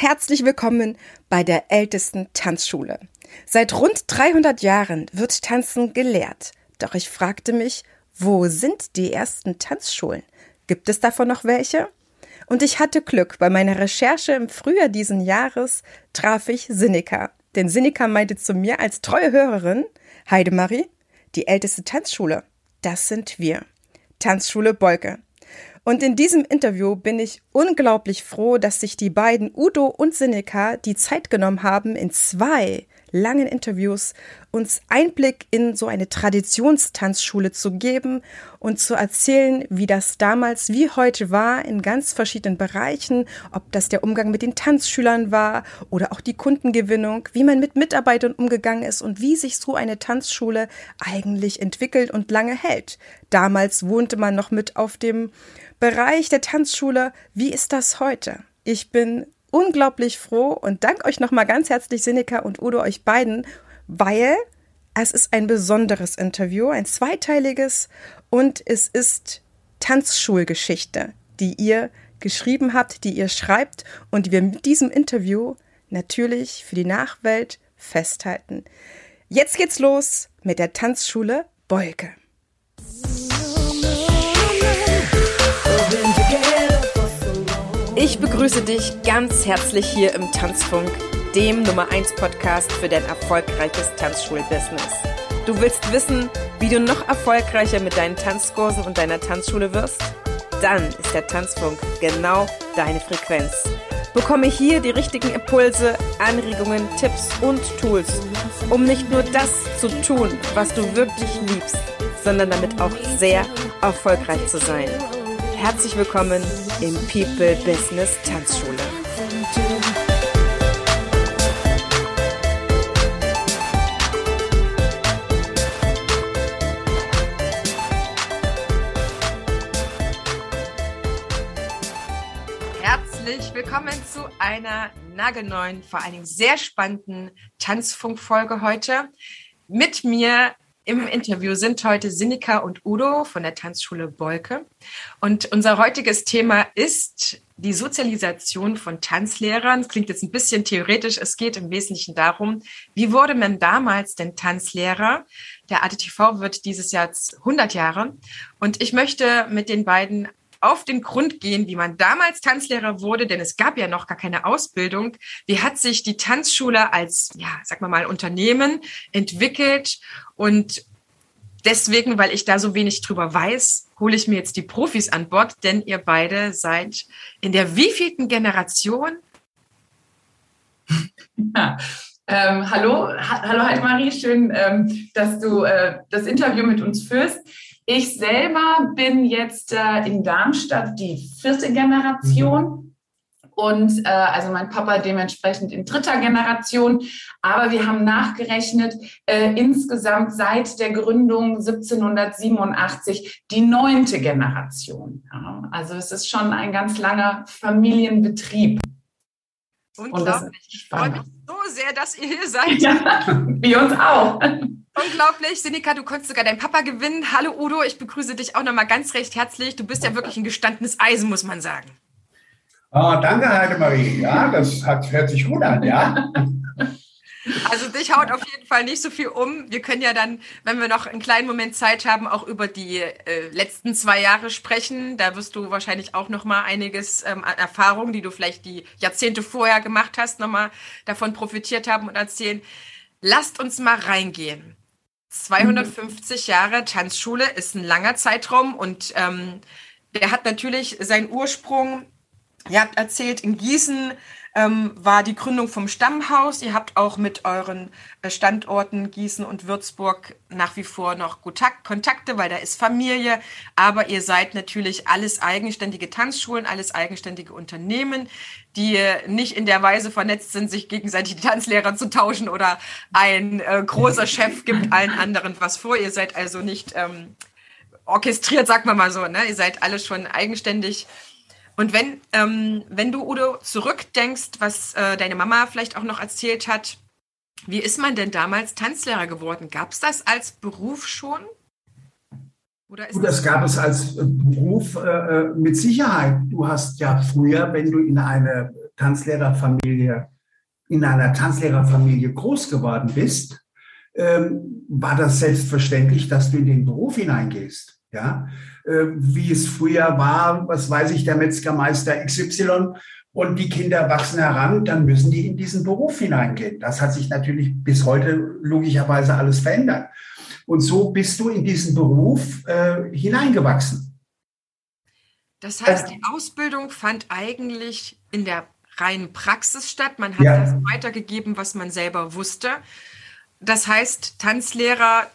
Herzlich willkommen bei der ältesten Tanzschule. Seit rund 300 Jahren wird Tanzen gelehrt. Doch ich fragte mich, wo sind die ersten Tanzschulen? Gibt es davon noch welche? Und ich hatte Glück. Bei meiner Recherche im Frühjahr diesen Jahres traf ich Sinika. Denn Sinika meinte zu mir als treue Hörerin, Heidemarie, die älteste Tanzschule, das sind wir. Tanzschule Bolke. Und in diesem Interview bin ich unglaublich froh, dass sich die beiden Udo und Seneca die Zeit genommen haben, in zwei langen Interviews uns Einblick in so eine Traditionstanzschule zu geben und zu erzählen, wie das damals wie heute war in ganz verschiedenen Bereichen, ob das der Umgang mit den Tanzschülern war oder auch die Kundengewinnung, wie man mit Mitarbeitern umgegangen ist und wie sich so eine Tanzschule eigentlich entwickelt und lange hält. Damals wohnte man noch mit auf dem Bereich der Tanzschule. Wie ist das heute? Ich bin unglaublich froh und danke euch nochmal ganz herzlich, Sinika und Udo, euch beiden, weil es ist ein besonderes Interview, ein zweiteiliges und es ist Tanzschulgeschichte, die ihr geschrieben habt, die ihr schreibt und die wir mit diesem Interview natürlich für die Nachwelt festhalten. Jetzt geht's los mit der Tanzschule Beuke. Ich begrüße dich ganz herzlich hier im Tanzfunk, dem Nummer 1 Podcast für dein erfolgreiches Tanzschulbusiness. Du willst wissen, wie du noch erfolgreicher mit deinen Tanzkursen und deiner Tanzschule wirst? Dann ist der Tanzfunk genau deine Frequenz. Bekomme hier die richtigen Impulse, Anregungen, Tipps und Tools, um nicht nur das zu tun, was du wirklich liebst, sondern damit auch sehr erfolgreich zu sein. Herzlich willkommen im People Business Tanzschule. Herzlich willkommen zu einer nagelneuen, vor allen Dingen sehr spannenden Tanzfunkfolge heute. Mit mir im Interview sind heute Sinika und Udo von der Tanzschule Bolke. Und unser heutiges Thema ist die Sozialisation von Tanzlehrern. Das klingt jetzt ein bisschen theoretisch. Es geht im Wesentlichen darum, wie wurde man damals denn Tanzlehrer? Der ATTV wird dieses Jahr 100 Jahre. Und ich möchte mit den beiden auf den Grund gehen, wie man damals Tanzlehrer wurde, denn es gab ja noch gar keine Ausbildung. Wie hat sich die Tanzschule als, ja, sag mal Unternehmen entwickelt? Und deswegen, weil ich da so wenig drüber weiß, hole ich mir jetzt die Profis an Bord, denn ihr beide seid in der wievielten Generation? Ja. Ähm, hallo, ha hallo Heidemarie, schön, ähm, dass du äh, das Interview mit uns führst. Ich selber bin jetzt äh, in Darmstadt die vierte Generation und äh, also mein Papa dementsprechend in dritter Generation. Aber wir haben nachgerechnet, äh, insgesamt seit der Gründung 1787 die neunte Generation. Ja, also es ist schon ein ganz langer Familienbetrieb. Unglaublich. Ich freue mich so sehr, dass ihr hier seid. Ja, wir uns auch. Unglaublich. Sinika, du konntest sogar deinen Papa gewinnen. Hallo Udo, ich begrüße dich auch nochmal ganz recht herzlich. Du bist ja wirklich ein gestandenes Eisen, muss man sagen. Oh, danke, Heidemarie. Ja, das hat, hört sich gut an, ja. Also dich haut auf jeden Fall nicht so viel um. Wir können ja dann, wenn wir noch einen kleinen Moment Zeit haben, auch über die äh, letzten zwei Jahre sprechen. Da wirst du wahrscheinlich auch noch mal einiges ähm, an Erfahrungen, die du vielleicht die Jahrzehnte vorher gemacht hast, noch mal davon profitiert haben und erzählen. Lasst uns mal reingehen. 250 Jahre Tanzschule ist ein langer Zeitraum und ähm, der hat natürlich seinen Ursprung, ihr habt erzählt, in Gießen ähm, war die Gründung vom Stammhaus. Ihr habt auch mit euren äh, Standorten Gießen und Würzburg nach wie vor noch Kontakte, weil da ist Familie. Aber ihr seid natürlich alles eigenständige Tanzschulen, alles eigenständige Unternehmen, die nicht in der Weise vernetzt sind, sich gegenseitig die Tanzlehrer zu tauschen oder ein äh, großer Chef gibt allen anderen was vor. Ihr seid also nicht ähm, orchestriert, sagt man mal so. Ne? Ihr seid alle schon eigenständig und wenn, ähm, wenn du, Udo, zurückdenkst, was äh, deine Mama vielleicht auch noch erzählt hat, wie ist man denn damals Tanzlehrer geworden? Gab es das als Beruf schon? Oder ist das, das gab es als äh, Beruf äh, äh, mit Sicherheit. Du hast ja früher, wenn du in eine Tanzlehrerfamilie, in einer Tanzlehrerfamilie groß geworden bist, ähm, war das selbstverständlich, dass du in den Beruf hineingehst. Ja, wie es früher war, was weiß ich, der Metzgermeister XY und die Kinder wachsen heran, dann müssen die in diesen Beruf hineingehen. Das hat sich natürlich bis heute logischerweise alles verändert. Und so bist du in diesen Beruf äh, hineingewachsen. Das heißt, die Ausbildung fand eigentlich in der reinen Praxis statt. Man hat ja. das weitergegeben, was man selber wusste. Das heißt, Tanzlehrer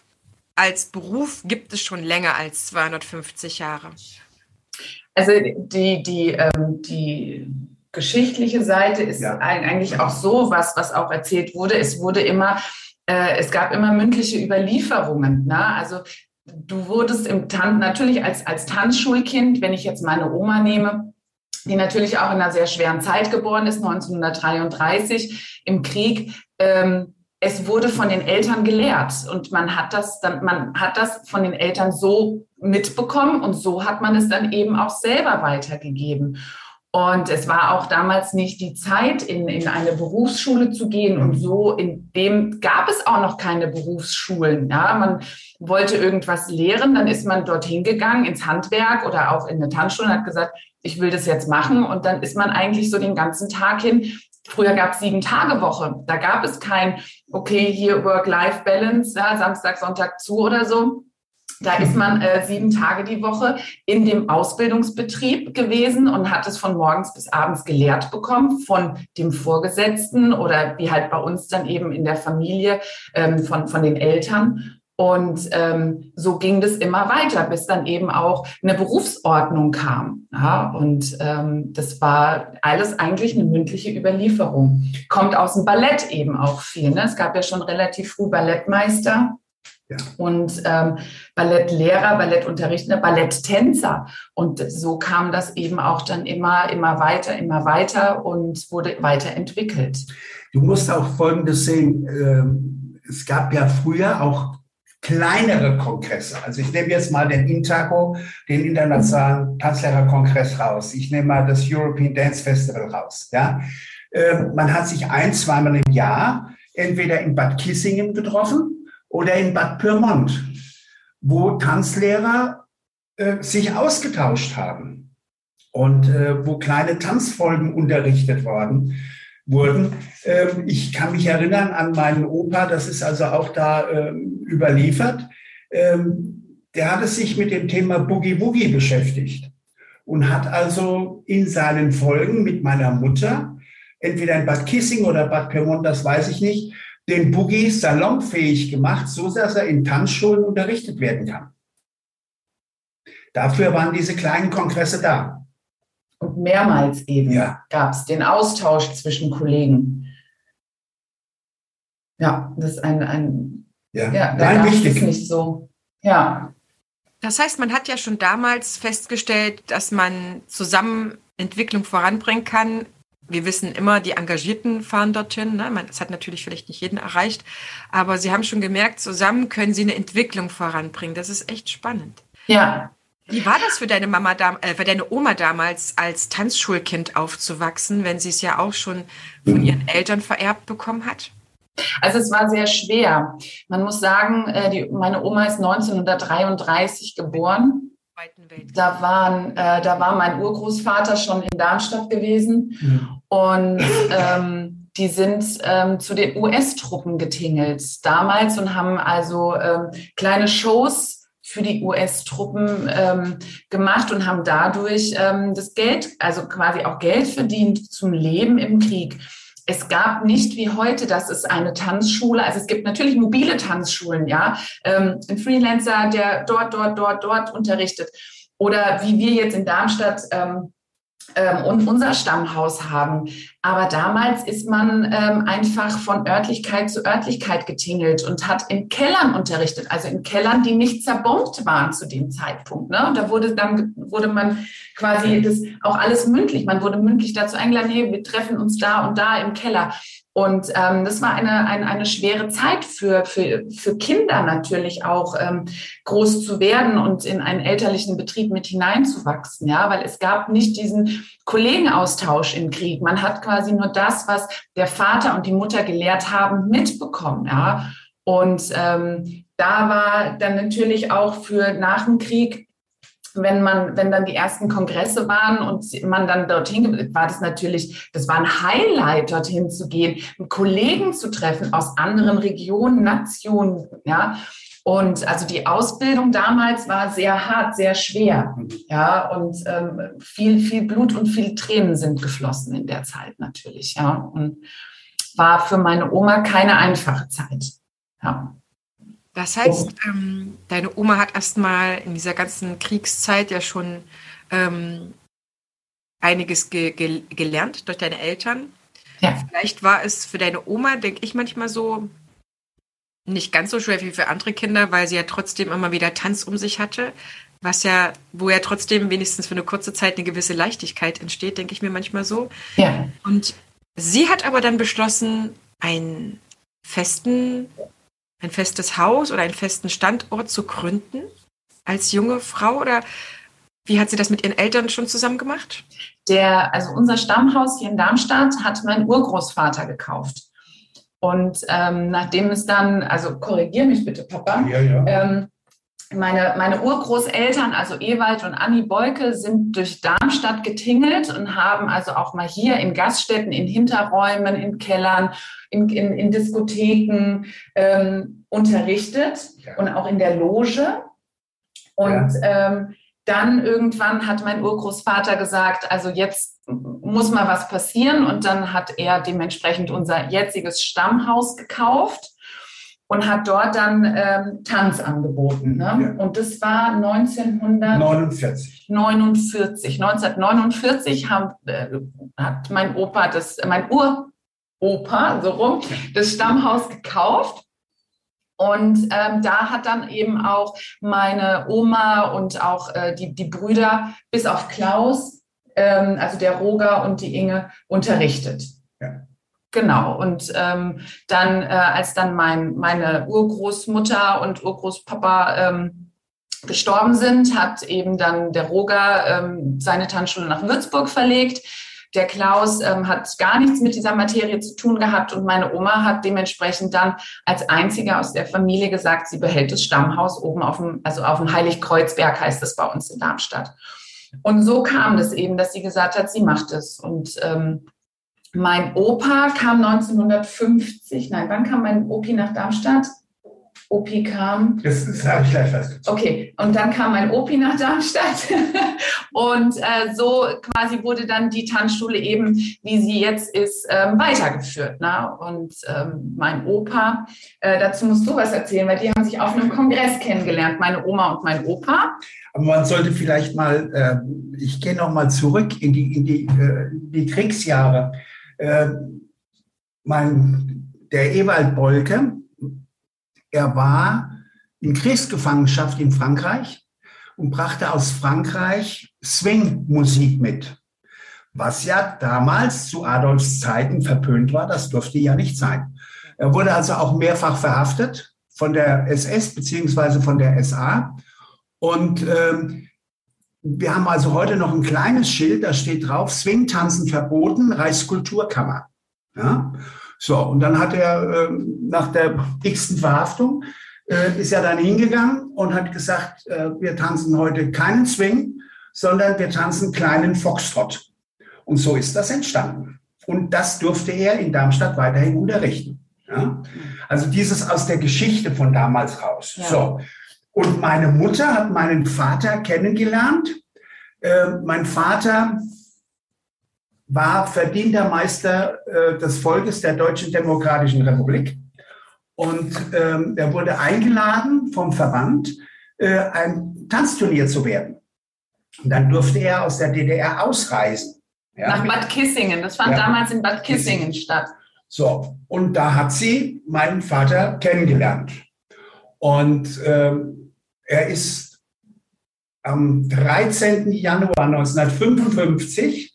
als Beruf gibt es schon länger als 250 Jahre. Also die, die, ähm, die geschichtliche Seite ist ja. eigentlich auch so, was, was auch erzählt wurde. Es wurde immer, äh, es gab immer mündliche Überlieferungen. Ne? Also du wurdest im Tan natürlich als, als Tanzschulkind, wenn ich jetzt meine Oma nehme, die natürlich auch in einer sehr schweren Zeit geboren ist, 1933 im Krieg, ähm, es wurde von den Eltern gelehrt und man hat das dann, man hat das von den Eltern so mitbekommen und so hat man es dann eben auch selber weitergegeben. Und es war auch damals nicht die Zeit, in, in eine Berufsschule zu gehen. Und so in dem gab es auch noch keine Berufsschulen. Ja, man wollte irgendwas lehren, dann ist man dorthin gegangen ins Handwerk oder auch in eine Tanzschule und hat gesagt, ich will das jetzt machen. Und dann ist man eigentlich so den ganzen Tag hin Früher gab es sieben Tage Woche. Da gab es kein, okay, hier Work-Life-Balance, ja, Samstag, Sonntag zu oder so. Da ist man äh, sieben Tage die Woche in dem Ausbildungsbetrieb gewesen und hat es von morgens bis abends gelehrt bekommen von dem Vorgesetzten oder wie halt bei uns dann eben in der Familie ähm, von, von den Eltern. Und ähm, so ging das immer weiter, bis dann eben auch eine Berufsordnung kam. Ja, und ähm, das war alles eigentlich eine mündliche Überlieferung. Kommt aus dem Ballett eben auch viel. Ne? Es gab ja schon relativ früh Ballettmeister. Ja. Und ähm, Ballettlehrer, Ballettunterrichtende, Balletttänzer. Und so kam das eben auch dann immer, immer weiter, immer weiter und wurde weiterentwickelt. Du musst auch Folgendes sehen. Ähm, es gab ja früher auch kleinere Kongresse. Also ich nehme jetzt mal den Intaco, den Internationalen Tanzlehrerkongress raus. Ich nehme mal das European Dance Festival raus. Ja, äh, man hat sich ein, zweimal im Jahr entweder in Bad Kissingen getroffen oder in Bad Pyrmont, wo Tanzlehrer äh, sich ausgetauscht haben und äh, wo kleine Tanzfolgen unterrichtet worden wurden. Ähm, ich kann mich erinnern an meinen Opa, das ist also auch da ähm, überliefert. Ähm, der hatte sich mit dem Thema Boogie Woogie beschäftigt und hat also in seinen Folgen mit meiner Mutter, entweder in Bad Kissing oder Bad Pyrmont, das weiß ich nicht, den Boogie salonfähig gemacht, so dass er in Tanzschulen unterrichtet werden kann. Dafür waren diese kleinen Kongresse da. Und mehrmals eben ja. gab es den Austausch zwischen Kollegen. Ja, das ist ein, ein ja, ja Nein, wichtig. ist nicht so. Ja. Das heißt, man hat ja schon damals festgestellt, dass man zusammen Entwicklung voranbringen kann. Wir wissen immer, die Engagierten fahren dorthin. Ne? Man, das hat natürlich vielleicht nicht jeden erreicht, aber Sie haben schon gemerkt, zusammen können Sie eine Entwicklung voranbringen. Das ist echt spannend. Ja, wie war das für deine Mama, äh, für deine Oma damals als Tanzschulkind aufzuwachsen, wenn sie es ja auch schon von mhm. ihren Eltern vererbt bekommen hat? Also es war sehr schwer. Man muss sagen, äh, die, meine Oma ist 1933 geboren. Da, waren, äh, da war mein Urgroßvater schon in Darmstadt gewesen mhm. und ähm, die sind ähm, zu den US-Truppen getingelt damals und haben also ähm, kleine Shows für die US-Truppen ähm, gemacht und haben dadurch ähm, das Geld, also quasi auch Geld verdient zum Leben im Krieg. Es gab nicht wie heute, dass es eine Tanzschule, also es gibt natürlich mobile Tanzschulen, ja, ähm, ein Freelancer, der dort, dort, dort, dort unterrichtet. Oder wie wir jetzt in Darmstadt ähm, und unser Stammhaus haben. Aber damals ist man ähm, einfach von Örtlichkeit zu Örtlichkeit getingelt und hat in Kellern unterrichtet, also in Kellern, die nicht zerbombt waren zu dem Zeitpunkt. Ne? Und da wurde dann wurde man quasi das auch alles mündlich. Man wurde mündlich dazu eingeladen, hey, wir treffen uns da und da im Keller. Und ähm, das war eine, eine, eine schwere Zeit für, für, für Kinder natürlich auch, ähm, groß zu werden und in einen elterlichen Betrieb mit hineinzuwachsen, ja, weil es gab nicht diesen Kollegenaustausch im Krieg. Man hat quasi nur das, was der Vater und die Mutter gelehrt haben, mitbekommen, ja. Und ähm, da war dann natürlich auch für nach dem Krieg wenn man, wenn dann die ersten Kongresse waren und man dann dorthin, war das natürlich, das war ein Highlight, dorthin zu gehen, Kollegen zu treffen aus anderen Regionen, Nationen, ja. Und also die Ausbildung damals war sehr hart, sehr schwer, ja. Und ähm, viel, viel Blut und viel Tränen sind geflossen in der Zeit natürlich, ja. Und war für meine Oma keine einfache Zeit, ja. Das heißt, ähm, deine Oma hat erstmal in dieser ganzen Kriegszeit ja schon ähm, einiges ge ge gelernt durch deine Eltern. Ja. Vielleicht war es für deine Oma, denke ich manchmal so, nicht ganz so schwer wie für andere Kinder, weil sie ja trotzdem immer wieder Tanz um sich hatte, was ja, wo ja trotzdem wenigstens für eine kurze Zeit eine gewisse Leichtigkeit entsteht, denke ich mir manchmal so. Ja. Und sie hat aber dann beschlossen, einen festen ein festes Haus oder einen festen Standort zu gründen als junge Frau oder wie hat sie das mit ihren Eltern schon zusammen gemacht? Der, also unser Stammhaus hier in Darmstadt hat mein Urgroßvater gekauft. Und ähm, nachdem es dann, also korrigier mich bitte, Papa, ja, ja. Ähm, meine, meine Urgroßeltern, also Ewald und Anni Beuke, sind durch Darmstadt getingelt und haben also auch mal hier in Gaststätten, in Hinterräumen, in Kellern, in, in, in Diskotheken ähm, unterrichtet ja. und auch in der Loge. Und ja. ähm, dann irgendwann hat mein Urgroßvater gesagt, also jetzt muss mal was passieren. Und dann hat er dementsprechend unser jetziges Stammhaus gekauft und hat dort dann ähm, Tanz angeboten. Ne? Ja. Und das war 1949. 49. 1949 haben, äh, hat mein Opa das, mein Uropa, so rum, das Stammhaus gekauft. Und ähm, da hat dann eben auch meine Oma und auch äh, die, die Brüder bis auf Klaus, ähm, also der Roger und die Inge, unterrichtet. Ja. Genau. Und ähm, dann, äh, als dann mein, meine Urgroßmutter und Urgroßpapa ähm, gestorben sind, hat eben dann der Roger ähm, seine Tanzschule nach Würzburg verlegt. Der Klaus ähm, hat gar nichts mit dieser Materie zu tun gehabt und meine Oma hat dementsprechend dann als einziger aus der Familie gesagt, sie behält das Stammhaus oben auf dem, also auf dem Heiligkreuzberg heißt es bei uns in Darmstadt. Und so kam das eben, dass sie gesagt hat, sie macht es. Und ähm, mein Opa kam 1950, nein, wann kam mein Opi nach Darmstadt? Opi kam. Das, das habe ich gleich festgezogen. Okay, und dann kam mein Opi nach Darmstadt. und äh, so quasi wurde dann die Tanzschule eben, wie sie jetzt ist, ähm, weitergeführt. Ne? Und ähm, mein Opa, äh, dazu musst du was erzählen, weil die haben sich auf einem Kongress kennengelernt, meine Oma und mein Opa. Aber man sollte vielleicht mal, äh, ich gehe noch mal zurück in die, in die, äh, die Kriegsjahre äh, mein, der Ewald Bolke, er war in Kriegsgefangenschaft in Frankreich und brachte aus Frankreich Swing-Musik mit. Was ja damals zu Adolfs Zeiten verpönt war, das durfte ja nicht sein. Er wurde also auch mehrfach verhaftet von der SS beziehungsweise von der SA. Und ähm, wir haben also heute noch ein kleines Schild, da steht drauf, Swingtanzen verboten, Reichskulturkammer. Ja? So, und dann hat er äh, nach der x-ten Verhaftung, äh, ist er dann hingegangen und hat gesagt, äh, wir tanzen heute keinen Swing, sondern wir tanzen kleinen Foxtrot. Und so ist das entstanden. Und das durfte er in Darmstadt weiterhin unterrichten. Ja? Also dieses aus der Geschichte von damals raus. Ja. So. Und meine Mutter hat meinen Vater kennengelernt. Äh, mein Vater war verdienter Meister äh, des Volkes der Deutschen Demokratischen Republik. Und ähm, er wurde eingeladen vom Verband, äh, ein Tanzturnier zu werden. Und dann durfte er aus der DDR ausreisen. Ja, Nach Bad Kissingen. Das fand ja, damals in Bad Kissingen, Kissingen statt. So, und da hat sie meinen Vater kennengelernt. Und ähm, er ist am 13. Januar 1955.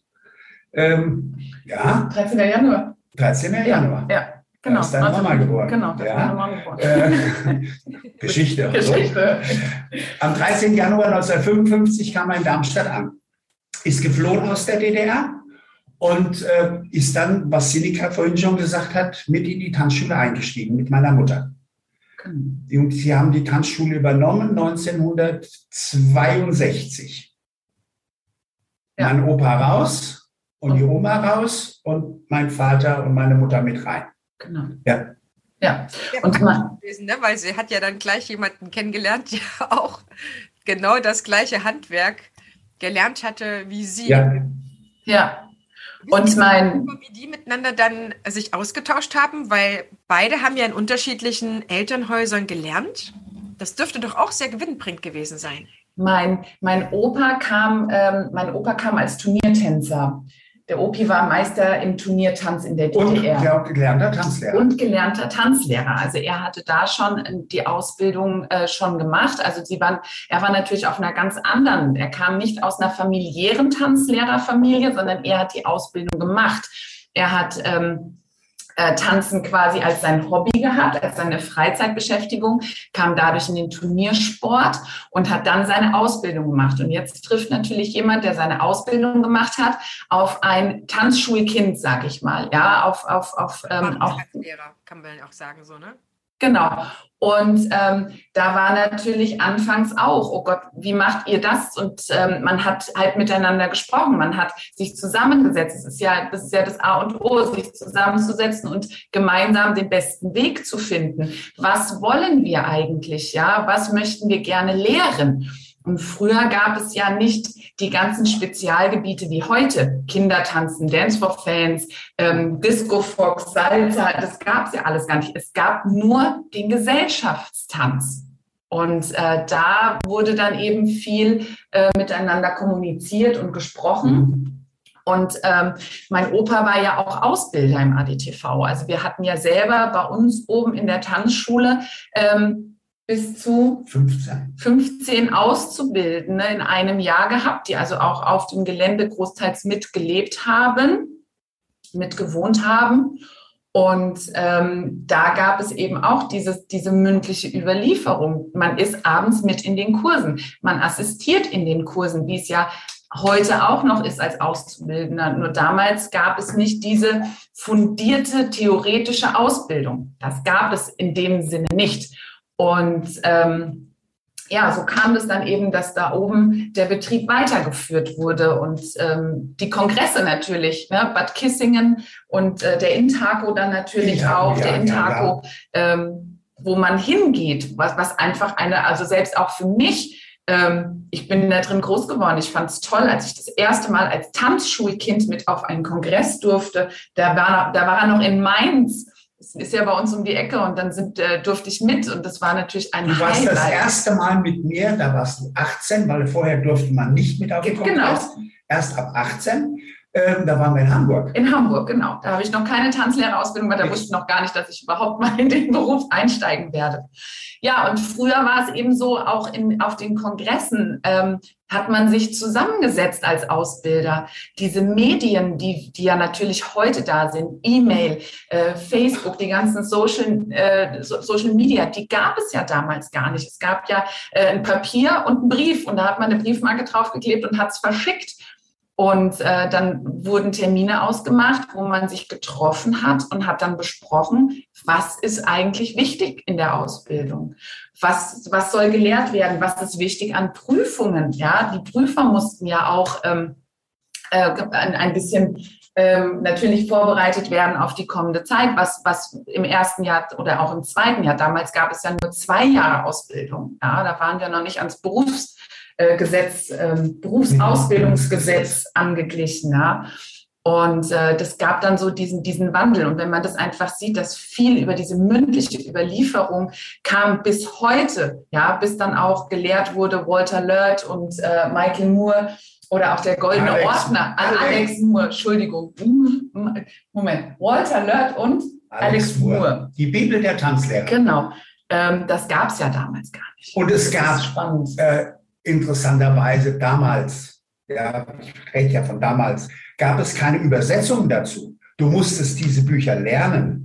Ähm, ja. 13. Januar. 13. Januar. Ja, genau. Da ist deine Mama geboren. Genau, da ist ja. meine Mama geboren. Äh, Geschichte. Geschichte. Am 13. Januar 1955 kam er in Darmstadt an, ist geflohen aus der DDR und äh, ist dann, was Sinika vorhin schon gesagt hat, mit in die Tanzschule eingestiegen mit meiner Mutter. Genau. Und sie haben die Tanzschule übernommen 1962. Ja. Mein Opa raus und die Oma raus und mein Vater und meine Mutter mit rein. Genau. Ja. Ja. Ja, Und man- gewesen, ne? weil sie hat ja dann gleich jemanden kennengelernt, der auch genau das gleiche Handwerk gelernt hatte wie sie. Ja. Ja. Und mein- wie die miteinander dann sich ausgetauscht haben, weil beide haben ja in unterschiedlichen Elternhäusern gelernt. Das dürfte doch auch sehr gewinnbringend gewesen sein. Mein, mein Opa kam, ähm, mein Opa kam als Turniertänzer. Der Opi war Meister im Turniertanz in der Und DDR. der gelernter Tanzlehrer. und gelernter Tanzlehrer. Also er hatte da schon äh, die Ausbildung äh, schon gemacht. Also sie waren, er war natürlich auf einer ganz anderen. Er kam nicht aus einer familiären Tanzlehrerfamilie, sondern er hat die Ausbildung gemacht. Er hat ähm, äh, Tanzen quasi als sein Hobby gehabt, als seine Freizeitbeschäftigung, kam dadurch in den Turniersport und hat dann seine Ausbildung gemacht. Und jetzt trifft natürlich jemand, der seine Ausbildung gemacht hat, auf ein Tanzschulkind, sag ich mal, ja, auf, auf, auf, ähm, auf kann man auch sagen, so, ne? Genau. Und ähm, da war natürlich anfangs auch, oh Gott, wie macht ihr das? Und ähm, man hat halt miteinander gesprochen, man hat sich zusammengesetzt. Es ist ja, das ist ja das A und O, sich zusammenzusetzen und gemeinsam den besten Weg zu finden. Was wollen wir eigentlich? Ja, was möchten wir gerne lehren? Und früher gab es ja nicht die ganzen Spezialgebiete wie heute. Kindertanzen, Dance for Fans, ähm, Disco Fox, Salsa, das gab es ja alles gar nicht. Es gab nur den Gesellschaftstanz. Und äh, da wurde dann eben viel äh, miteinander kommuniziert und gesprochen. Und ähm, mein Opa war ja auch Ausbilder im ADTV. Also wir hatten ja selber bei uns oben in der Tanzschule ähm, bis zu 15. 15 Auszubildende in einem Jahr gehabt, die also auch auf dem Gelände großteils mitgelebt haben, mitgewohnt haben. Und ähm, da gab es eben auch dieses, diese mündliche Überlieferung. Man ist abends mit in den Kursen. Man assistiert in den Kursen, wie es ja heute auch noch ist als Auszubildender. Nur damals gab es nicht diese fundierte theoretische Ausbildung. Das gab es in dem Sinne nicht. Und ähm, ja, so kam es dann eben, dass da oben der Betrieb weitergeführt wurde und ähm, die Kongresse natürlich, ne, Bad Kissingen und äh, der Intaco dann natürlich Ja, auch, ja, der ja, Intaco, ähm, wo man hingeht, was, was einfach eine, also selbst auch für mich, ähm, ich bin da drin groß geworden. Ich fand es toll, als ich das erste Mal als Tanzschulkind mit auf einen Kongress durfte. Da war, da war er noch in Mainz. Das ist ja bei uns um die Ecke und dann sind, äh, durfte ich mit und das war natürlich ein Du warst das Highlight. erste Mal mit mir, da warst du 18, weil vorher durfte man nicht mit auf den Genau. Kongress. Erst ab 18. Ähm, da waren wir in Hamburg. In Hamburg, genau. Da habe ich noch keine Tanzlehrerausbildung, weil da wusste ich noch gar nicht, dass ich überhaupt mal in den Beruf einsteigen werde. Ja, und früher war es eben so, auch in, auf den Kongressen ähm, hat man sich zusammengesetzt als Ausbilder. Diese Medien, die, die ja natürlich heute da sind, E-Mail, äh, Facebook, die ganzen Social, äh, so- Social Media, die gab es ja damals gar nicht. Es gab ja äh, ein Papier und einen Brief und da hat man eine Briefmarke draufgeklebt und hat es verschickt. Und äh, dann wurden Termine ausgemacht, wo man sich getroffen hat und hat dann besprochen, was ist eigentlich wichtig in der Ausbildung? Was, was soll gelehrt werden? Was ist wichtig an Prüfungen? Ja, die Prüfer mussten ja auch ähm, äh, ein, bisschen ähm, natürlich vorbereitet werden auf die kommende Zeit, was, was im ersten Jahr oder auch im zweiten Jahr, damals gab es ja nur zwei Jahre Ausbildung. Ja, da waren wir noch nicht ans Berufs, äh, Gesetz, ähm, Berufsausbildungsgesetz angeglichen. Ja. Und äh, das gab dann so diesen, diesen Wandel. Und wenn man das einfach sieht, dass viel über diese mündliche Überlieferung kam bis heute, ja, bis dann auch gelehrt wurde Walter Lurt und äh, Michael Moore oder auch der Goldene Alex- Ordner, Alex, Alex Moore, Entschuldigung. Moment, Walter Lurt und Alex Moore. Die Bibel der Tanzlehrer. Genau. Ähm, das gab es ja damals gar nicht. Und es Das gab äh, interessanterweise damals, ja, ich rede ja von damals, gab es keine Übersetzung dazu. Du musstest diese Bücher lernen.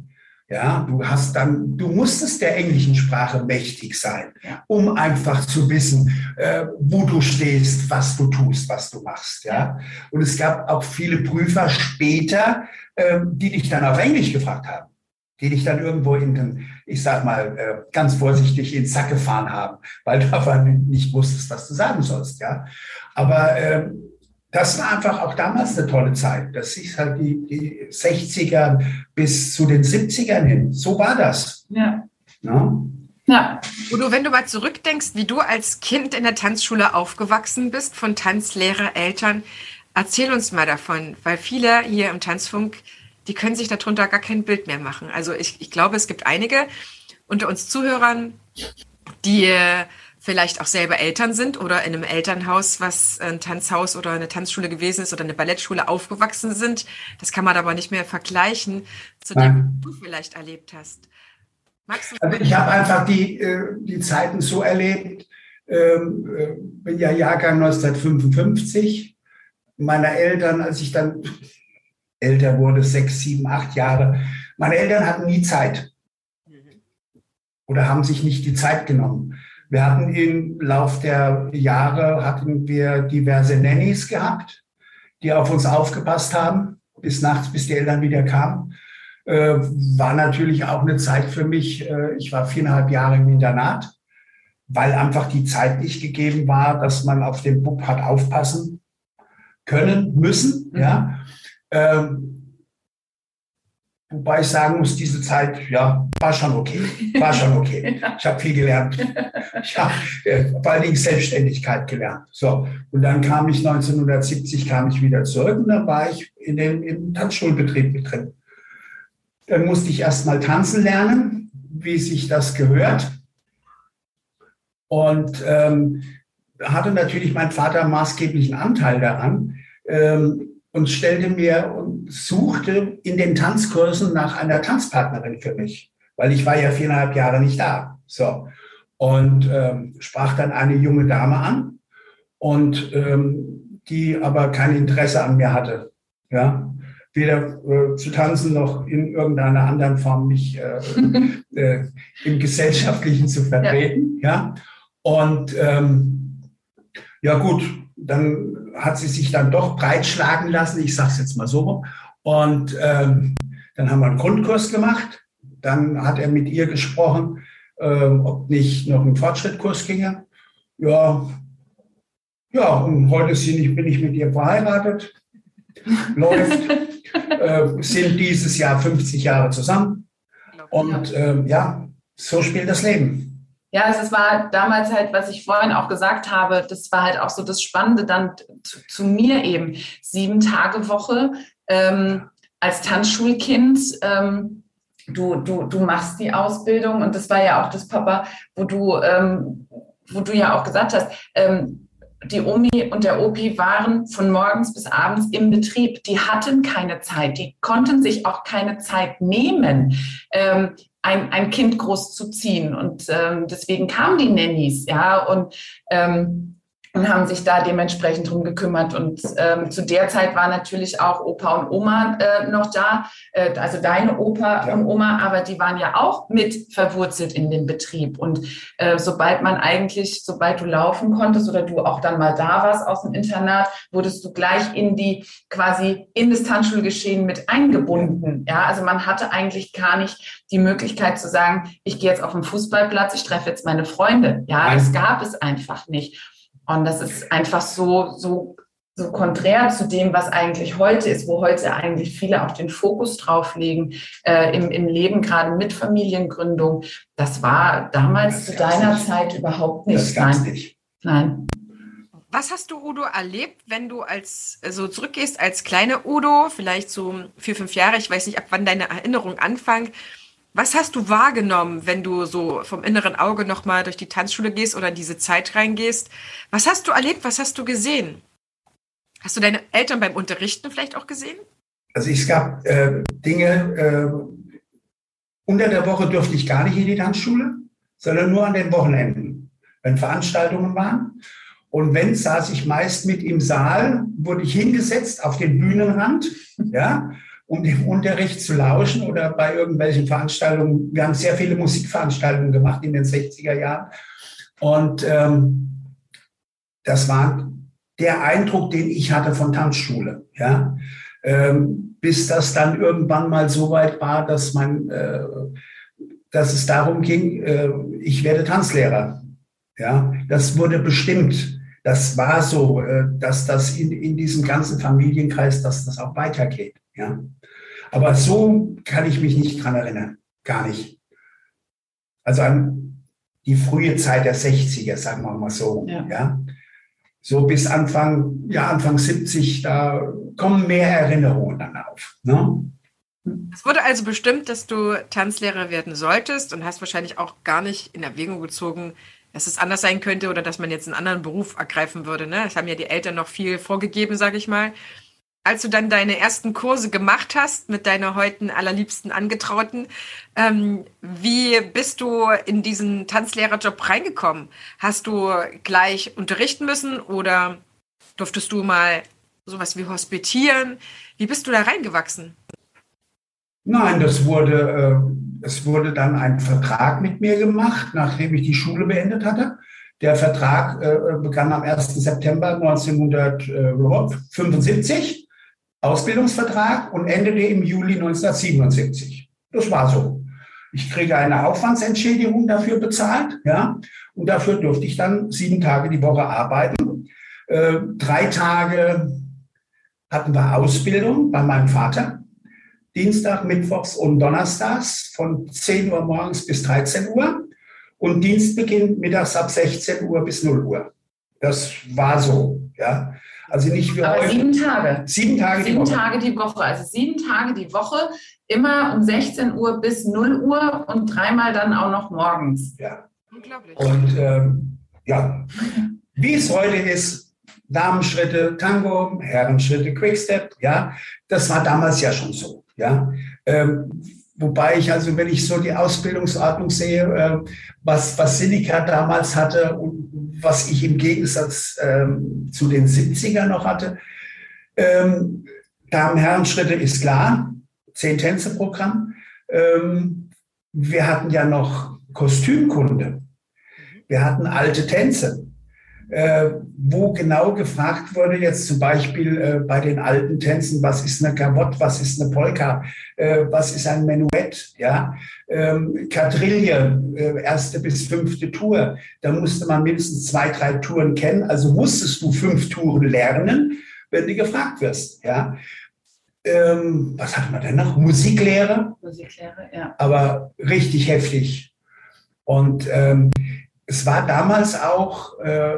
Ja, du hast dann, du musstest der englischen Sprache mächtig sein, um einfach zu wissen, äh, wo du stehst, was du tust, was du machst. Ja, und es gab auch viele Prüfer später, äh, die dich dann auf Englisch gefragt haben, die dich dann irgendwo in den, ich sag mal, äh, ganz vorsichtig in den Sack gefahren haben, weil du aber nicht wusstest, was du sagen sollst. Ja, aber ähm, das war einfach auch damals eine tolle Zeit. Das ist halt die, die 60er bis zu den 70ern hin. So war das. Ja. ja. Ja. Udo, wenn du mal zurückdenkst, wie du als Kind in der Tanzschule aufgewachsen bist, von Tanzlehrer, Eltern, erzähl uns mal davon, weil viele hier im Tanzfunk, die können sich darunter gar kein Bild mehr machen. Also ich, ich glaube, es gibt einige unter uns Zuhörern, die vielleicht auch selber Eltern sind oder in einem Elternhaus, was ein Tanzhaus oder eine Tanzschule gewesen ist oder eine Ballettschule aufgewachsen sind. Das kann man aber nicht mehr vergleichen zu dem, was du vielleicht erlebt hast. also ich habe einfach die, äh, die Zeiten so erlebt, ähm, äh, bin ja Jahrgang 1955. Meiner Eltern, als ich dann älter wurde, sechs, sieben, acht Jahre, meine Eltern hatten nie Zeit oder haben sich nicht die Zeit genommen. Wir hatten im Lauf der Jahre hatten wir diverse Nannies gehabt, die auf uns aufgepasst haben, bis nachts, bis die Eltern wieder kamen. Äh, war natürlich auch eine Zeit für mich. Äh, ich war viereinhalb Jahre im Internat, weil einfach die Zeit nicht gegeben war, dass man auf den Bub hat aufpassen können, müssen. Mhm. Ja. Ähm, Wobei ich sagen muss, diese Zeit, ja, war schon okay. War schon okay. Ich habe viel gelernt. Ich habe äh, vor allen Dingen Selbstständigkeit gelernt. So. Und dann kam ich 1970 kam ich wieder zurück und dann war ich in dem, im Tanzschulbetrieb mit drin. Dann musste ich erst mal tanzen lernen, wie sich das gehört. Und ähm, hatte natürlich mein Vater maßgeblichen Anteil daran. Ähm, und stellte mir und suchte in den Tanzkursen nach einer Tanzpartnerin für mich, weil ich war ja viereinhalb Jahre nicht da. So. Und ähm, sprach dann eine junge Dame an und ähm, die aber kein Interesse an mir hatte. Ja, weder äh, zu tanzen noch in irgendeiner anderen Form mich äh, äh, im Gesellschaftlichen zu vertreten. Ja, ja? und ähm, ja gut, dann hat sie sich dann doch breitschlagen lassen, ich sage es jetzt mal so. Und ähm, dann haben wir einen Grundkurs gemacht. Dann hat er mit ihr gesprochen, ähm, ob nicht noch ein Fortschrittkurs ginge. Ja, ja, und heute ich, bin ich mit ihr verheiratet. Läuft. äh, sind dieses Jahr 50 Jahre zusammen. Und ähm, ja, so spielt das Leben. Ja, es war damals halt, was ich vorhin auch gesagt habe, das war halt auch so das Spannende dann zu, zu mir eben. Sieben Tage Woche ähm, als Tanzschulkind. Ähm, du, du, du machst die Ausbildung und das war ja auch das Papa, wo du, ähm, wo du ja auch gesagt hast, ähm, die Omi und der Opi waren von morgens bis abends im Betrieb. Die hatten keine Zeit, die konnten sich auch keine Zeit nehmen. Ähm, ein, ein Kind groß zu ziehen. Und ähm, deswegen kamen die Nannies, ja, und ähm, und haben sich da dementsprechend drum gekümmert. Und ähm, zu der Zeit war natürlich auch Opa und Oma äh, noch da, äh, also deine Opa ja. und Oma, aber die waren ja auch mit verwurzelt in den Betrieb. Und äh, sobald man eigentlich, sobald du laufen konntest oder du auch dann mal da warst aus dem Internat, wurdest du gleich in die quasi in das Tanzschulgeschehen mit eingebunden. Ja, also man hatte eigentlich gar nicht die Möglichkeit zu sagen, ich gehe jetzt auf den Fußballplatz, ich treffe jetzt meine Freunde. Ja, das gab es einfach nicht. Und das ist einfach so, so, so konträr zu dem, was eigentlich heute ist, wo heute eigentlich viele auch den Fokus drauf legen äh, im, im Leben, gerade mit Familiengründung. Das war damals das zu deiner nicht. Zeit überhaupt nicht. Das Nein. nicht. Nein. Was hast du, Udo, erlebt, wenn du als so also zurückgehst als kleine Udo, vielleicht so vier, fünf Jahre, ich weiß nicht, ab wann deine Erinnerung anfängt, was hast du wahrgenommen, wenn du so vom inneren Auge nochmal durch die Tanzschule gehst oder in diese Zeit reingehst? Was hast du erlebt? Was hast du gesehen? Hast du deine Eltern beim Unterrichten vielleicht auch gesehen? Also es gab äh, Dinge, äh, unter der Woche durfte ich gar nicht in die Tanzschule, sondern nur an den Wochenenden, wenn Veranstaltungen waren. Und wenn, saß ich meist mit im Saal, wurde ich hingesetzt auf den Bühnenrand, ja, um dem Unterricht zu lauschen oder bei irgendwelchen Veranstaltungen. Wir haben sehr viele Musikveranstaltungen gemacht in den 60er Jahren. Und ähm, das war der Eindruck, den ich hatte von Tanzschule, ja. Ähm, bis das dann irgendwann mal so weit war, dass man, äh, dass es darum ging, äh, ich werde Tanzlehrer. Ja, das wurde bestimmt das war so, äh, dass das in, in diesem ganzen Familienkreis, dass das auch weitergeht. Ja. Aber so kann ich mich nicht dran erinnern. Gar nicht. Also an die frühe Zeit der 60er, sagen wir mal so. Ja. ja. So bis Anfang, ja, Anfang 70, da kommen mehr Erinnerungen dann auf. Ne? Es wurde also bestimmt, dass du Tanzlehrer werden solltest und hast wahrscheinlich auch gar nicht in Erwägung gezogen, dass es anders sein könnte oder dass man jetzt einen anderen Beruf ergreifen würde. Ne? Das haben ja die Eltern noch viel vorgegeben, sag ich mal. Als du dann deine ersten Kurse gemacht hast mit deiner heute allerliebsten Angetrauten, ähm, wie bist du in diesen Tanzlehrerjob reingekommen? Hast du gleich unterrichten müssen oder durftest du mal sowas wie hospitieren? Wie bist du da reingewachsen? Nein, das wurde, äh, es wurde dann ein Vertrag mit mir gemacht, nachdem ich die Schule beendet hatte. Der Vertrag äh, begann am 1. September 1975, Ausbildungsvertrag, und endete im Juli 1977. Das war so. Ich kriege eine Aufwandsentschädigung dafür bezahlt, ja, und dafür durfte ich dann sieben Tage die Woche arbeiten. Äh, drei Tage hatten wir Ausbildung bei meinem Vater Dienstag, Mittwochs und Donnerstags von 10 Uhr morgens bis 13 Uhr und Dienstbeginn mittags ab 16 Uhr bis 0 Uhr. Das war so, ja. Also nicht wie Aber heute. sieben Tage. Sieben Tage sieben die Woche. Tage die Woche. Also sieben Tage die Woche, immer um 16 Uhr bis 0 Uhr und dreimal dann auch noch morgens. Ja. Unglaublich. Und ähm, ja, wie es heute ist, Damenschritte Tango, Herrenschritte Quickstep, ja, das war damals ja schon so. Ja, ähm, wobei ich also, wenn ich so die Ausbildungsordnung sehe, äh, was, was Silica damals hatte und was ich im Gegensatz ähm, zu den 70er noch hatte, ähm, Damen-Herren-Schritte ist klar, zehn Tänze-Programm. Ähm, wir hatten ja noch Kostümkunde. Wir hatten alte Tänze äh, wo genau gefragt wurde, jetzt zum Beispiel äh, bei den alten Tänzen, was ist eine Gavotte, was ist eine Polka, äh, was ist ein Menuett, ja, ähm, Quadrille, äh, erste bis fünfte Tour, da musste man mindestens zwei, drei Touren kennen, also musstest du fünf Touren lernen, wenn du gefragt wirst, ja. Ähm, was hat man denn noch? Musiklehre. Musiklehre, ja. Aber richtig heftig. Und ähm, es war damals auch, äh,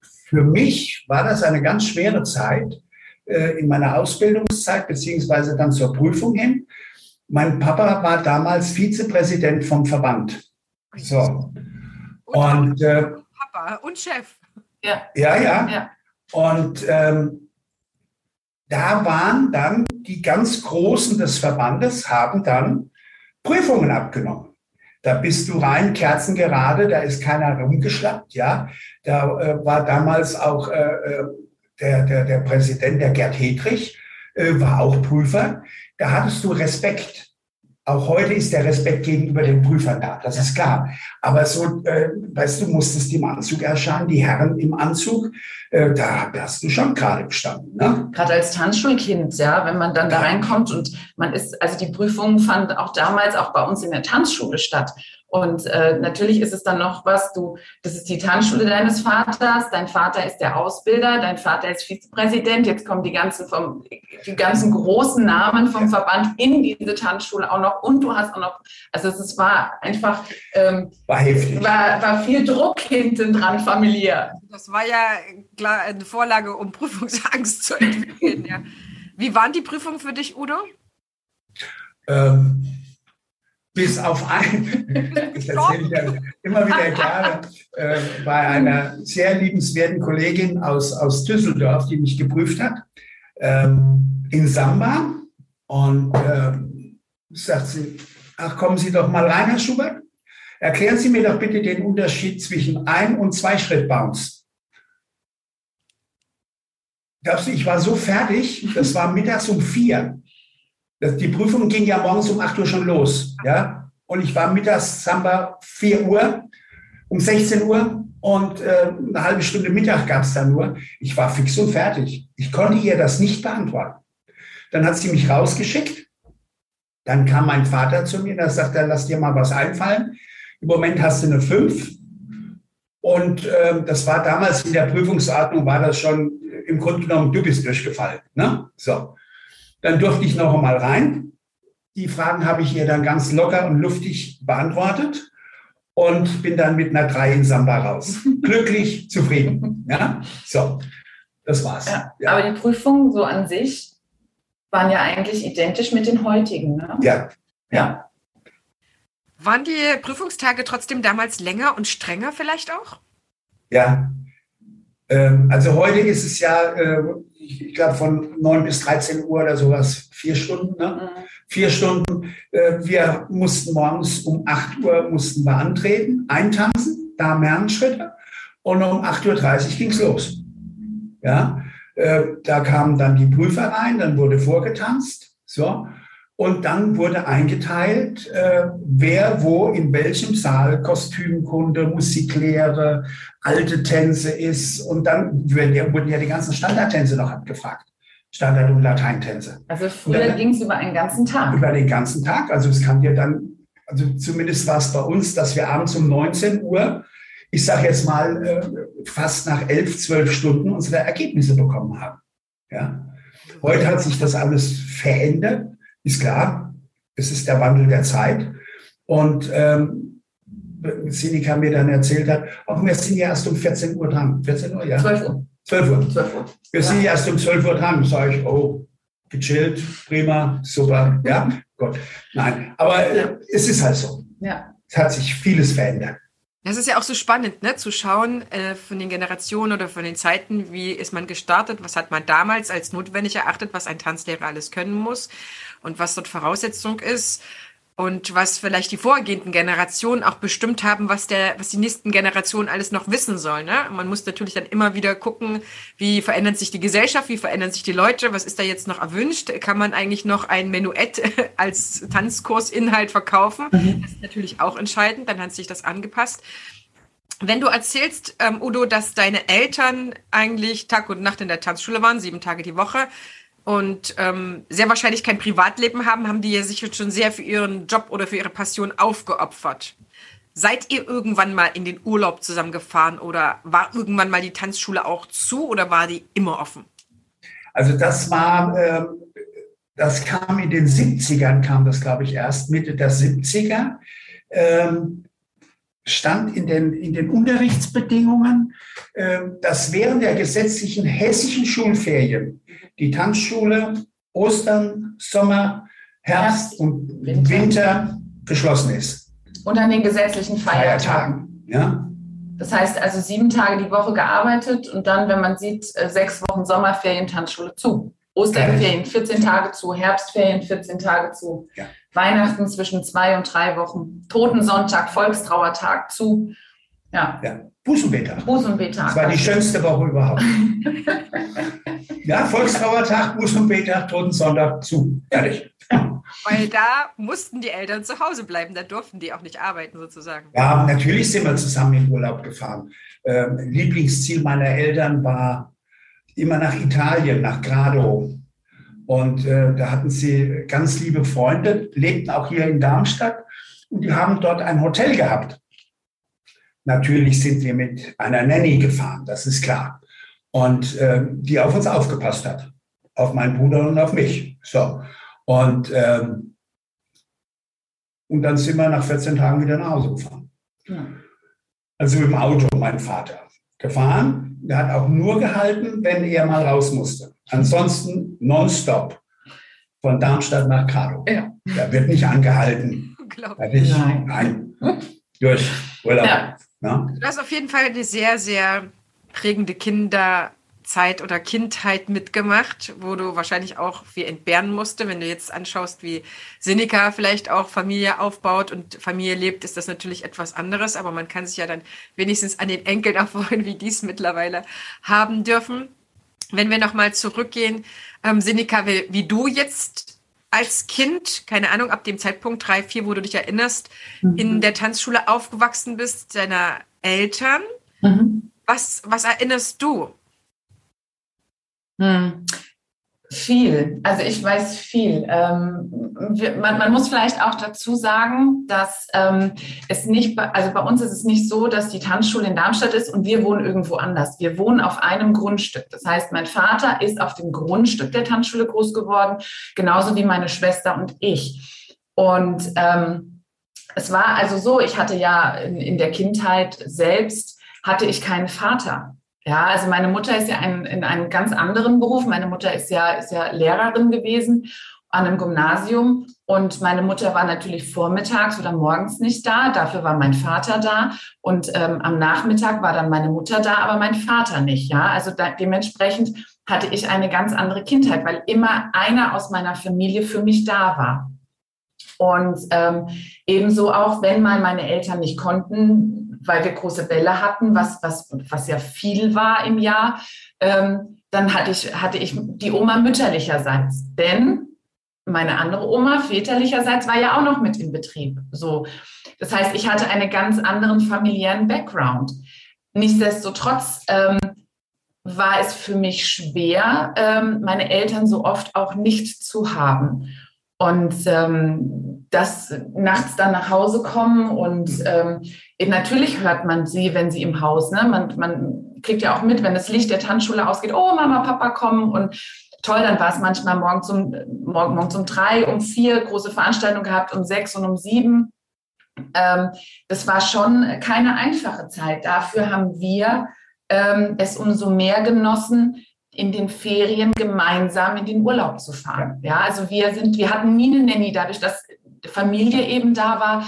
für mich war das eine ganz schwere Zeit äh, in meiner Ausbildungszeit, beziehungsweise dann zur Prüfung hin. Mein Papa war damals Vizepräsident vom Verband. So. Und, äh, Papa und Chef. Ja, ja. ja. ja. Und ähm, da waren dann die ganz Großen des Verbandes, haben dann Prüfungen abgenommen. Da bist du rein kerzengerade, da ist keiner rumgeschlappt, ja. Da äh, war damals auch äh, äh, der, der, der Präsident, der Gerd Hedrich, äh, war auch Prüfer. Da hattest du Respekt. Auch heute ist der Respekt gegenüber den Prüfern da, das ist klar. Aber so, äh, weißt du, musstest im Anzug erscheinen, die Herren im Anzug, äh, da hast du schon gerade gestanden. Ne? Gerade als Tanzschulkind, ja, wenn man dann da reinkommt und man ist, also die Prüfung fand auch damals auch bei uns in der Tanzschule statt. Und äh, natürlich ist es dann noch was, du, das ist die Tanzschule deines Vaters, dein Vater ist der Ausbilder, dein Vater ist Vizepräsident, jetzt kommen die ganzen vom, die ganzen großen Namen vom Verband in diese Tanzschule auch noch und du hast auch noch, also es war einfach, ähm, war heftig. War, war viel Druck hinten dran familiär. Das war ja klar eine Vorlage, um Prüfungsangst zu entwickeln, ja. Wie waren die Prüfungen für dich, Udo? Ähm bis auf ein, das erzähle ich ja immer wieder gerne, äh, bei einer sehr liebenswerten Kollegin aus, aus Düsseldorf, die mich geprüft hat, ähm, in Samba. Und ähm, sagt sie, ach, kommen Sie doch mal rein, Herr Schubert. Erklären Sie mir doch bitte den Unterschied zwischen Ein- und Zweischritt-Bounce. Ich war so fertig, das war mittags um vier. Die Prüfung ging ja morgens um 8 Uhr schon los. Ja? Und ich war mittags Samba 4 Uhr, um 16 Uhr und äh, eine halbe Stunde Mittag gab es dann nur. Ich war fix und fertig. Ich konnte ihr das nicht beantworten. Dann hat sie mich rausgeschickt. Dann kam mein Vater zu mir, da sagt er, lass dir mal was einfallen. Im Moment hast du eine 5. Und äh, das war damals in der Prüfungsordnung, war das schon im Grunde genommen, du bist durchgefallen. Ne? So. Dann durfte ich noch einmal rein. Die Fragen habe ich ihr dann ganz locker und luftig beantwortet und bin dann mit einer 3 in Samba raus. Glücklich, zufrieden. Ja, so, das war's. Ja, ja. Aber die Prüfungen so an sich waren ja eigentlich identisch mit den heutigen. Ne? Ja. ja. Waren die Prüfungstage trotzdem damals länger und strenger vielleicht auch? Ja. Ähm, also heute ist es ja, äh, ich glaube, von 9 bis 13 Uhr oder sowas, vier Stunden. Ne? Mhm. Vier Stunden. Äh, wir mussten morgens um 8 Uhr mussten wir antreten, eintanzen, da Mernschritte. Und um 8.30 Uhr ging es los. Ja, äh, da kamen dann die Prüfer rein, dann wurde vorgetanzt. So. Und dann wurde eingeteilt, äh, wer wo in welchem Saal Kostümkunde, Musiklehre, alte Tänze ist. Und dann wurden ja die ganzen Standardtänze noch abgefragt. Standard- und Lateintänze. Also früher ging es über einen ganzen Tag. Über den ganzen Tag. Also es kam ja dann, also zumindest war es bei uns, dass wir abends um 19 Uhr, ich sage jetzt mal, äh, fast nach elf, zwölf Stunden unsere Ergebnisse bekommen haben. Ja. Heute hat sich das alles verändert ist klar, es ist der Wandel der Zeit. Und ähm, Sinika mir dann erzählt hat, auch wir sind ja erst um 14 Uhr dran. 14 Uhr, ja? 12 Uhr. 12 Uhr. 12 Uhr. Wir ja. sind ja erst um 12 Uhr dran. Sage ich, oh, gechillt, prima, super, ja, Gott. Nein, aber äh, es ist halt so. Ja. Es hat sich vieles verändert. Das ist ja auch so spannend, ne, zu schauen äh, von den Generationen oder von den Zeiten, wie ist man gestartet, was hat man damals als notwendig erachtet, was ein Tanzlehrer alles können muss und was dort Voraussetzung ist und was vielleicht die vorgehenden Generationen auch bestimmt haben, was der, was die nächsten Generationen alles noch wissen sollen. Ne? Man muss natürlich dann immer wieder gucken, wie verändert sich die Gesellschaft, wie verändern sich die Leute, was ist da jetzt noch erwünscht? Kann man eigentlich noch ein Menuett als Tanzkursinhalt verkaufen? Mhm. Das ist natürlich auch entscheidend, dann hat sich das angepasst. Wenn du erzählst, ähm, Udo, dass deine Eltern eigentlich Tag und Nacht in der Tanzschule waren, sieben Tage die Woche, und ähm, sehr wahrscheinlich kein Privatleben haben, haben die ja sicher schon sehr für ihren Job oder für ihre Passion aufgeopfert. Seid ihr irgendwann mal in den Urlaub zusammengefahren oder war irgendwann mal die Tanzschule auch zu oder war die immer offen? Also das war, äh, das kam in den 70ern, kam das glaube ich erst, Mitte der 70er. Ähm, stand in den, in den Unterrichtsbedingungen, äh, dass während der gesetzlichen hessischen Schulferien die Tanzschule Ostern, Sommer, Herbst und Winter, Winter geschlossen ist. Und an den gesetzlichen Feiertagen. Feiertagen. Ja. Das heißt also sieben Tage die Woche gearbeitet und dann, wenn man sieht, äh, sechs Wochen Sommerferien, Tanzschule zu. Osterferien 14 Tage zu, Herbstferien 14 Tage zu, ja. Weihnachten zwischen zwei und drei Wochen, Totensonntag, Volkstrauertag zu. Ja. ja. Bußenbetag. Bußenbetag. Das war die schönste Woche überhaupt. ja, Volkstrauertag, Bußenbetag, Totensonntag zu. Ehrlich. Weil da mussten die Eltern zu Hause bleiben, da durften die auch nicht arbeiten sozusagen. Ja, natürlich sind wir zusammen in Urlaub gefahren. Ähm, Lieblingsziel meiner Eltern war immer nach Italien, nach Grado. Und äh, da hatten sie ganz liebe Freunde, lebten auch hier in Darmstadt und die haben dort ein Hotel gehabt. Natürlich sind wir mit einer Nanny gefahren, das ist klar. Und äh, die auf uns aufgepasst hat. Auf meinen Bruder und auf mich. So. Und, ähm, und dann sind wir nach 14 Tagen wieder nach Hause gefahren. Ja. Also im Auto, mein Vater. Gefahren. Der hat auch nur gehalten, wenn er mal raus musste. Ansonsten nonstop. Von Darmstadt nach Kado. Ja. Da wird nicht angehalten. Unglaublich. Nein. Nein. Durch Urlaub. Ja. Ja? Du hast auf jeden Fall eine sehr, sehr prägende Kinderzeit oder Kindheit mitgemacht, wo du wahrscheinlich auch viel entbehren musste. Wenn du jetzt anschaust, wie Seneca vielleicht auch Familie aufbaut und Familie lebt, ist das natürlich etwas anderes. Aber man kann sich ja dann wenigstens an den Enkeln erfreuen, wie die es mittlerweile haben dürfen. wenn wir nochmal zurückgehen, ähm, wie, wie, du jetzt als Kind, keine Ahnung, ab dem Zeitpunkt drei, vier, wo du dich erinnerst, mhm. in der Tanzschule aufgewachsen bist, deiner Eltern, mhm. was, was erinnerst du? Viel, also ich weiß viel. Ähm, wir, man, man, muss vielleicht auch dazu sagen, dass ähm, es nicht, also bei uns ist es nicht so, dass die Tanzschule in Darmstadt ist und wir wohnen irgendwo anders. Wir wohnen auf einem Grundstück. Das heißt, mein Vater ist auf dem Grundstück der Tanzschule groß geworden, genauso wie meine Schwester und ich. Und ähm, es war also so, ich hatte ja in, in der Kindheit selbst, hatte ich keinen Vater. Ja, also meine Mutter ist ja ein, in einem ganz anderen Beruf. Meine Mutter ist ja, ist ja Lehrerin gewesen an einem Gymnasium und meine Mutter war natürlich vormittags oder morgens nicht da. Dafür war mein Vater da und ähm, am Nachmittag war dann meine Mutter da, aber mein Vater nicht. Ja, also da, dementsprechend hatte ich eine ganz andere Kindheit, weil immer einer aus meiner Familie für mich da war. Und ähm, ebenso auch, wenn mal meine Eltern nicht konnten, weil wir große Bälle hatten, was, was, was ja viel war im Jahr, ähm, dann hatte ich, hatte ich die Oma mütterlicherseits. Denn meine andere Oma väterlicherseits war ja auch noch mit im Betrieb. So. Das heißt, ich hatte einen ganz anderen familiären Background. Nichtsdestotrotz ähm, war es für mich schwer, ähm, meine Eltern so oft auch nicht zu haben. Und ähm, das nachts dann nach Hause kommen und ähm, natürlich hört man sie, wenn sie im Haus, ne? Man, man kriegt ja auch mit, wenn das Licht der Tanzschule ausgeht, oh, Mama, Papa kommen und toll, dann war es manchmal morgen zum, morgen, morgen um drei, um vier, große Veranstaltungen gehabt, um sechs und um sieben. Ähm, das war schon keine einfache Zeit. Dafür haben wir ähm, es umso mehr genossen, in den Ferien gemeinsam in den Urlaub zu fahren. Ja, also wir sind, wir hatten nie eine Nanny, dadurch, dass Familie eben da war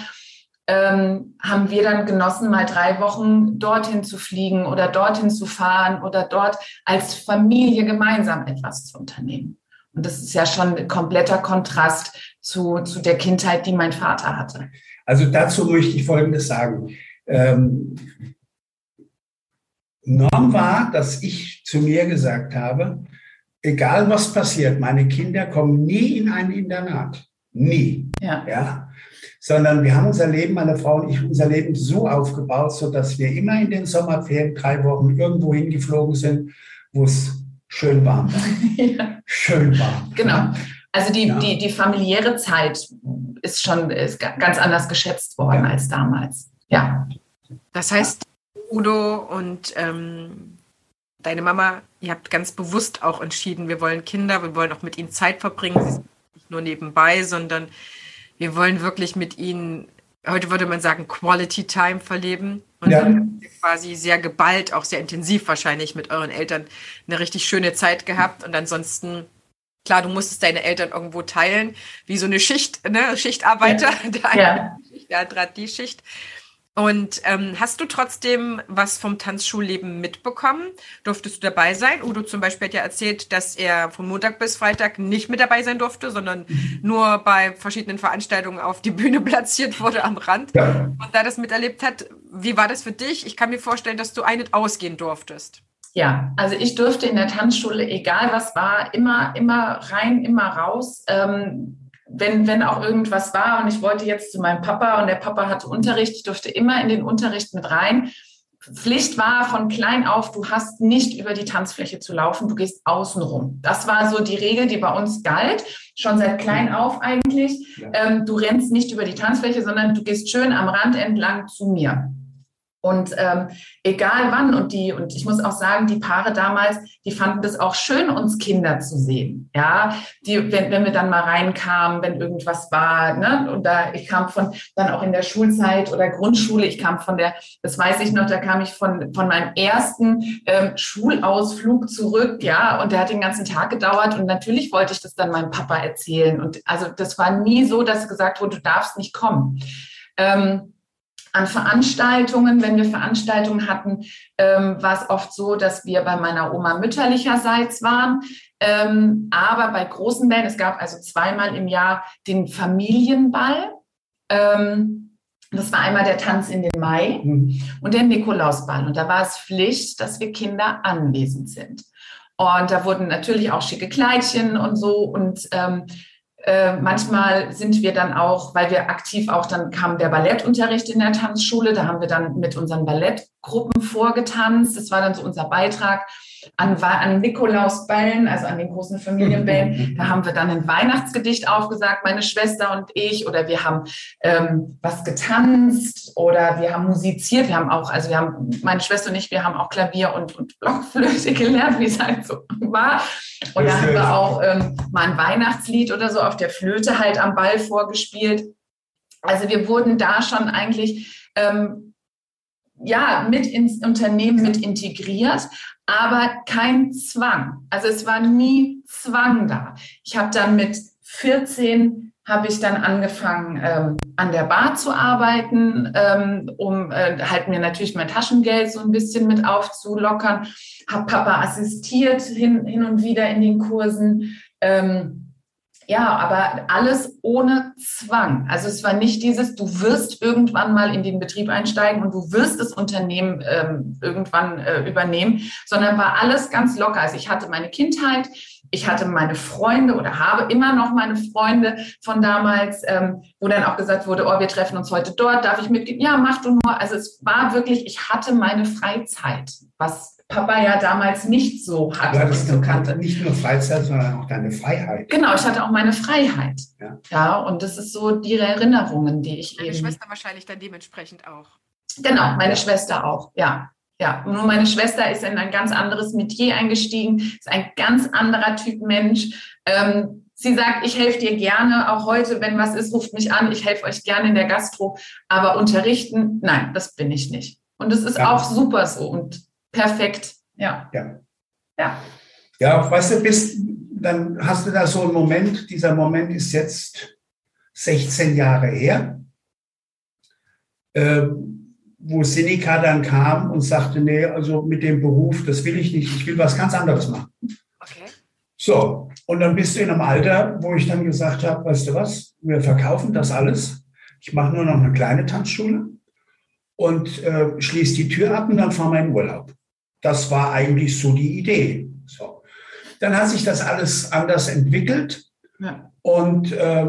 ähm, haben wir dann genossen, mal drei Wochen dorthin zu fliegen oder dorthin zu fahren oder dort als Familie gemeinsam etwas zu unternehmen. Und das ist ja schon ein kompletter Kontrast zu, zu der Kindheit, die mein Vater hatte. Also dazu möchte ich Folgendes sagen. Ähm, Norm war, dass ich zu mir gesagt habe, egal was passiert, meine Kinder kommen nie in ein Internat. Nie. Ja. ja? sondern wir haben unser Leben, meine Frau und ich, unser Leben so aufgebaut, so dass wir immer in den Sommerferien drei Wochen irgendwo hingeflogen sind, wo es schön warm war. ja. Schön warm. Genau. Also die, ja. die, die familiäre Zeit ist schon ist ganz anders geschätzt worden ja. als damals. Ja. Das heißt, Udo und ähm, deine Mama, ihr habt ganz bewusst auch entschieden, wir wollen Kinder, wir wollen auch mit ihnen Zeit verbringen. Sie sind nicht nur nebenbei, sondern wir wollen wirklich mit ihnen, heute würde man sagen, Quality Time verleben. Und ja. quasi sehr geballt, auch sehr intensiv wahrscheinlich mit euren Eltern eine richtig schöne Zeit gehabt. Und ansonsten, klar, du musstest deine Eltern irgendwo teilen, wie so eine Schicht, ne, Schichtarbeiter. Ja. Der eine ja. Schicht, der andere hat die Schicht. Und ähm, hast du trotzdem was vom Tanzschulleben mitbekommen? Durftest du dabei sein? Udo zum Beispiel hat ja erzählt, dass er von Montag bis Freitag nicht mit dabei sein durfte, sondern mhm. nur bei verschiedenen Veranstaltungen auf die Bühne platziert wurde am Rand ja. und da das miterlebt hat. Wie war das für dich? Ich kann mir vorstellen, dass du ein- ausgehen durftest. Ja, also ich durfte in der Tanzschule, egal was war, immer, immer rein, immer raus. Ähm, wenn, wenn auch irgendwas war und ich wollte jetzt zu meinem Papa und der Papa hatte Unterricht, ich durfte immer in den Unterricht mit rein. Pflicht war von klein auf, du hast nicht über die Tanzfläche zu laufen, du gehst außenrum. Das war so die Regel, die bei uns galt, schon seit klein auf eigentlich. Ja. Ähm, du rennst nicht über die Tanzfläche, sondern du gehst schön am Rand entlang zu mir. Und ähm, egal wann, und die, und ich muss auch sagen, die Paare damals, die fanden das auch schön, uns Kinder zu sehen. Ja, die, wenn, wenn wir dann mal reinkamen, wenn irgendwas war, ne, und da, ich kam von, dann auch in der Schulzeit oder Grundschule, ich kam von der, das weiß ich noch, da kam ich von, von meinem ersten ähm, Schulausflug zurück, ja, und der hat den ganzen Tag gedauert und natürlich wollte ich das dann meinem Papa erzählen. Und also das war nie so, dass gesagt wurde, du darfst nicht kommen. Ähm, an Veranstaltungen, wenn wir Veranstaltungen hatten, ähm, war es oft so, dass wir bei meiner Oma mütterlicherseits waren. Ähm, aber bei großen Bällen, es gab also zweimal im Jahr den Familienball. Ähm, das war einmal der Tanz in den Mai mhm. und der Nikolausball. Und da war es Pflicht, dass wir Kinder anwesend sind. Und da wurden natürlich auch schicke Kleidchen und so. Und ähm, äh, manchmal sind wir dann auch, weil wir aktiv auch, dann kam der Ballettunterricht in der Tanzschule, da haben wir dann mit unseren Ballettgruppen vorgetanzt. Das war dann so unser Beitrag an, an Nikolausballen, also an den großen Familienbällen. Da haben wir dann ein Weihnachtsgedicht aufgesagt, meine Schwester und ich, oder wir haben ähm, was getanzt oder wir haben musiziert. Wir haben auch, also wir haben, meine Schwester und ich, wir haben auch Klavier und, und Blockflöte gelernt, wie es halt so war. Und da haben wir auch ähm, mal ein Weihnachtslied oder so auf der Flöte halt am Ball vorgespielt. Also wir wurden da schon eigentlich ähm, ja, mit ins Unternehmen mit integriert, aber kein Zwang. Also es war nie Zwang da. Ich habe dann mit 14 habe ich dann angefangen, ähm, an der Bar zu arbeiten, ähm, um äh, halt mir natürlich mein Taschengeld so ein bisschen mit aufzulockern. Habe Papa assistiert hin, hin und wieder in den Kursen. Ähm, ja, aber alles ohne Zwang. Also es war nicht dieses, du wirst irgendwann mal in den Betrieb einsteigen und du wirst das Unternehmen ähm, irgendwann äh, übernehmen, sondern war alles ganz locker. Also ich hatte meine Kindheit, ich hatte meine Freunde oder habe immer noch meine Freunde von damals, ähm, wo dann auch gesagt wurde, oh, wir treffen uns heute dort, darf ich mitgehen? Ja, mach du nur. Also es war wirklich, ich hatte meine Freizeit, was Papa ja damals nicht so hatte. Du hattest so kannte. nicht nur Freizeit, sondern auch deine Freiheit. Genau, ich hatte auch meine Freiheit. Ja, ja und das ist so die Erinnerungen, die ich Deine eben. Meine Schwester wahrscheinlich dann dementsprechend auch. Genau, meine ja. Schwester auch, ja. Ja, nur meine Schwester ist in ein ganz anderes Metier eingestiegen, ist ein ganz anderer Typ Mensch. Ähm, sie sagt, ich helfe dir gerne, auch heute, wenn was ist, ruft mich an, ich helfe euch gerne in der Gastro, aber unterrichten, nein, das bin ich nicht. Und es ist ja. auch super so. Und perfekt. Ja. Ja. Ja. Ja, weißt du, bist, dann hast du da so einen Moment, dieser Moment ist jetzt 16 Jahre her, äh, wo Seneca dann kam und sagte, nee, also mit dem Beruf, das will ich nicht, ich will was ganz anderes machen. Okay. So, und dann bist du in einem Alter, wo ich dann gesagt habe, weißt du was, wir verkaufen das alles. Ich mache nur noch eine kleine Tanzschule und äh, schließe die Tür ab und dann fahren wir in Urlaub. Das war eigentlich so die Idee. So. Dann hat sich das alles anders entwickelt. Ja. Und äh,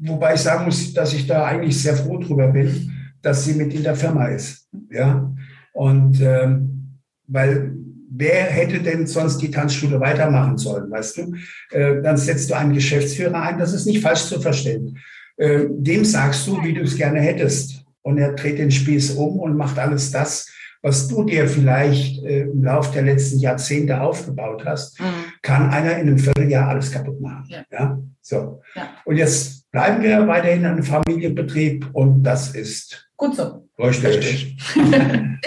wobei ich sagen muss, dass ich da eigentlich sehr froh drüber bin, dass sie mit in der Firma ist. Ja. Und ähm, weil wer hätte denn sonst die Tanzschule weitermachen sollen, weißt du? Äh, dann setzt du einen Geschäftsführer ein, das ist nicht falsch zu verstehen. Äh, dem sagst du, wie du es gerne hättest. Und er dreht den Spieß um und macht alles das, was du dir vielleicht äh, im Laufe der letzten Jahrzehnte aufgebaut hast, mhm. kann einer in einem Vierteljahr alles kaputt machen. Ja. ja? So. Ja. Und jetzt bleiben wir weiterhin in einem Familienbetrieb und das ist gut so. Richtig.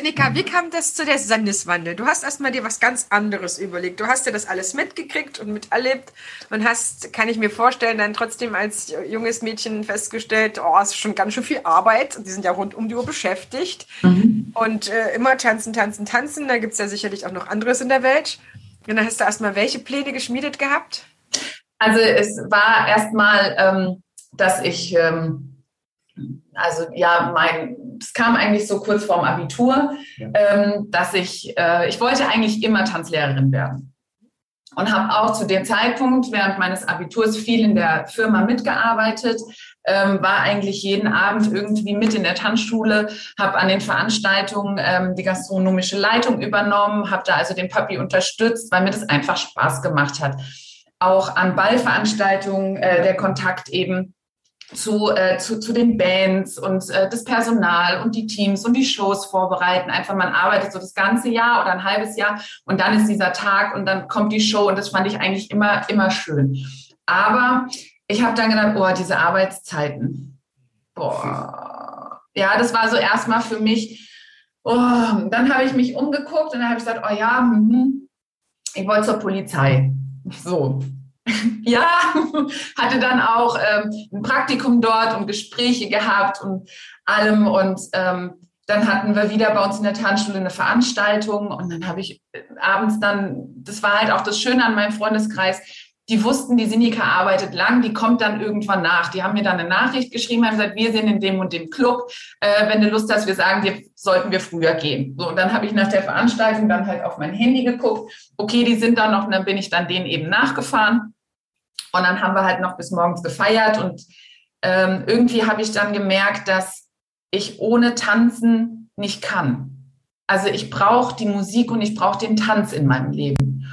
Nika, wie kam das zu der Sendeswandel? Du hast erstmal dir was ganz anderes überlegt. Du hast dir das alles mitgekriegt und miterlebt und hast, kann ich mir vorstellen, dann trotzdem als junges Mädchen festgestellt, oh, es ist schon ganz schön viel Arbeit. Die sind ja rund um die Uhr beschäftigt. Mhm. Und äh, immer tanzen, tanzen, tanzen. Da gibt es ja sicherlich auch noch anderes in der Welt. Und dann hast du erstmal welche Pläne geschmiedet gehabt? Also es war erstmal, ähm, dass ich, ähm, also ja, mein, es kam eigentlich so kurz vorm Abitur, ja. ähm, dass ich, äh, ich wollte eigentlich immer Tanzlehrerin werden. Und habe auch zu dem Zeitpunkt während meines Abiturs viel in der Firma mitgearbeitet, ähm, war eigentlich jeden Abend irgendwie mit in der Tanzschule, habe an den Veranstaltungen ähm, die gastronomische Leitung übernommen, habe da also den Papi unterstützt, weil mir das einfach Spaß gemacht hat. Auch an Ballveranstaltungen äh, der Kontakt eben zu, äh, zu, zu den Bands und äh, das Personal und die Teams und die Shows vorbereiten. Einfach, man arbeitet so das ganze Jahr oder ein halbes Jahr und dann ist dieser Tag und dann kommt die Show und das fand ich eigentlich immer, immer schön. Aber ich habe dann gedacht, oh, diese Arbeitszeiten. Boah. Ja, das war so erstmal für mich. Oh, dann habe ich mich umgeguckt und dann habe ich gesagt, oh ja, hm, ich wollte zur Polizei. So, ja, hatte dann auch ähm, ein Praktikum dort und Gespräche gehabt und allem. Und ähm, dann hatten wir wieder bei uns in der Tanzschule eine Veranstaltung und dann habe ich äh, abends dann, das war halt auch das Schöne an meinem Freundeskreis, die wussten, die Sinika arbeitet lang, die kommt dann irgendwann nach. Die haben mir dann eine Nachricht geschrieben, haben gesagt, wir sind in dem und dem Club. Äh, wenn du Lust hast, wir sagen dir, sollten wir früher gehen. So, und dann habe ich nach der Veranstaltung dann halt auf mein Handy geguckt. Okay, die sind da noch, und dann bin ich dann denen eben nachgefahren. Und dann haben wir halt noch bis morgens gefeiert. Und ähm, irgendwie habe ich dann gemerkt, dass ich ohne Tanzen nicht kann. Also ich brauche die Musik und ich brauche den Tanz in meinem Leben.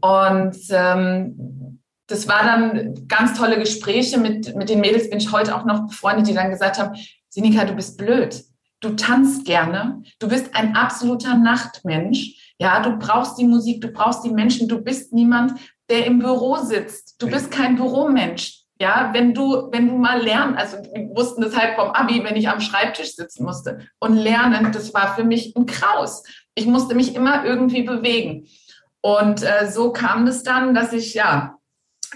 Und ähm, das war dann ganz tolle Gespräche mit, mit den Mädels, bin ich heute auch noch befreundet, die dann gesagt haben, Sinika, du bist blöd. Du tanzt gerne. Du bist ein absoluter Nachtmensch. Ja, du brauchst die Musik, du brauchst die Menschen. Du bist niemand, der im Büro sitzt. Du bist kein Büromensch. Ja, wenn du, wenn du mal lernen, also wir wussten das halt vom Abi, wenn ich am Schreibtisch sitzen musste und lernen, das war für mich ein Kraus. Ich musste mich immer irgendwie bewegen. Und äh, so kam es dann, dass ich ja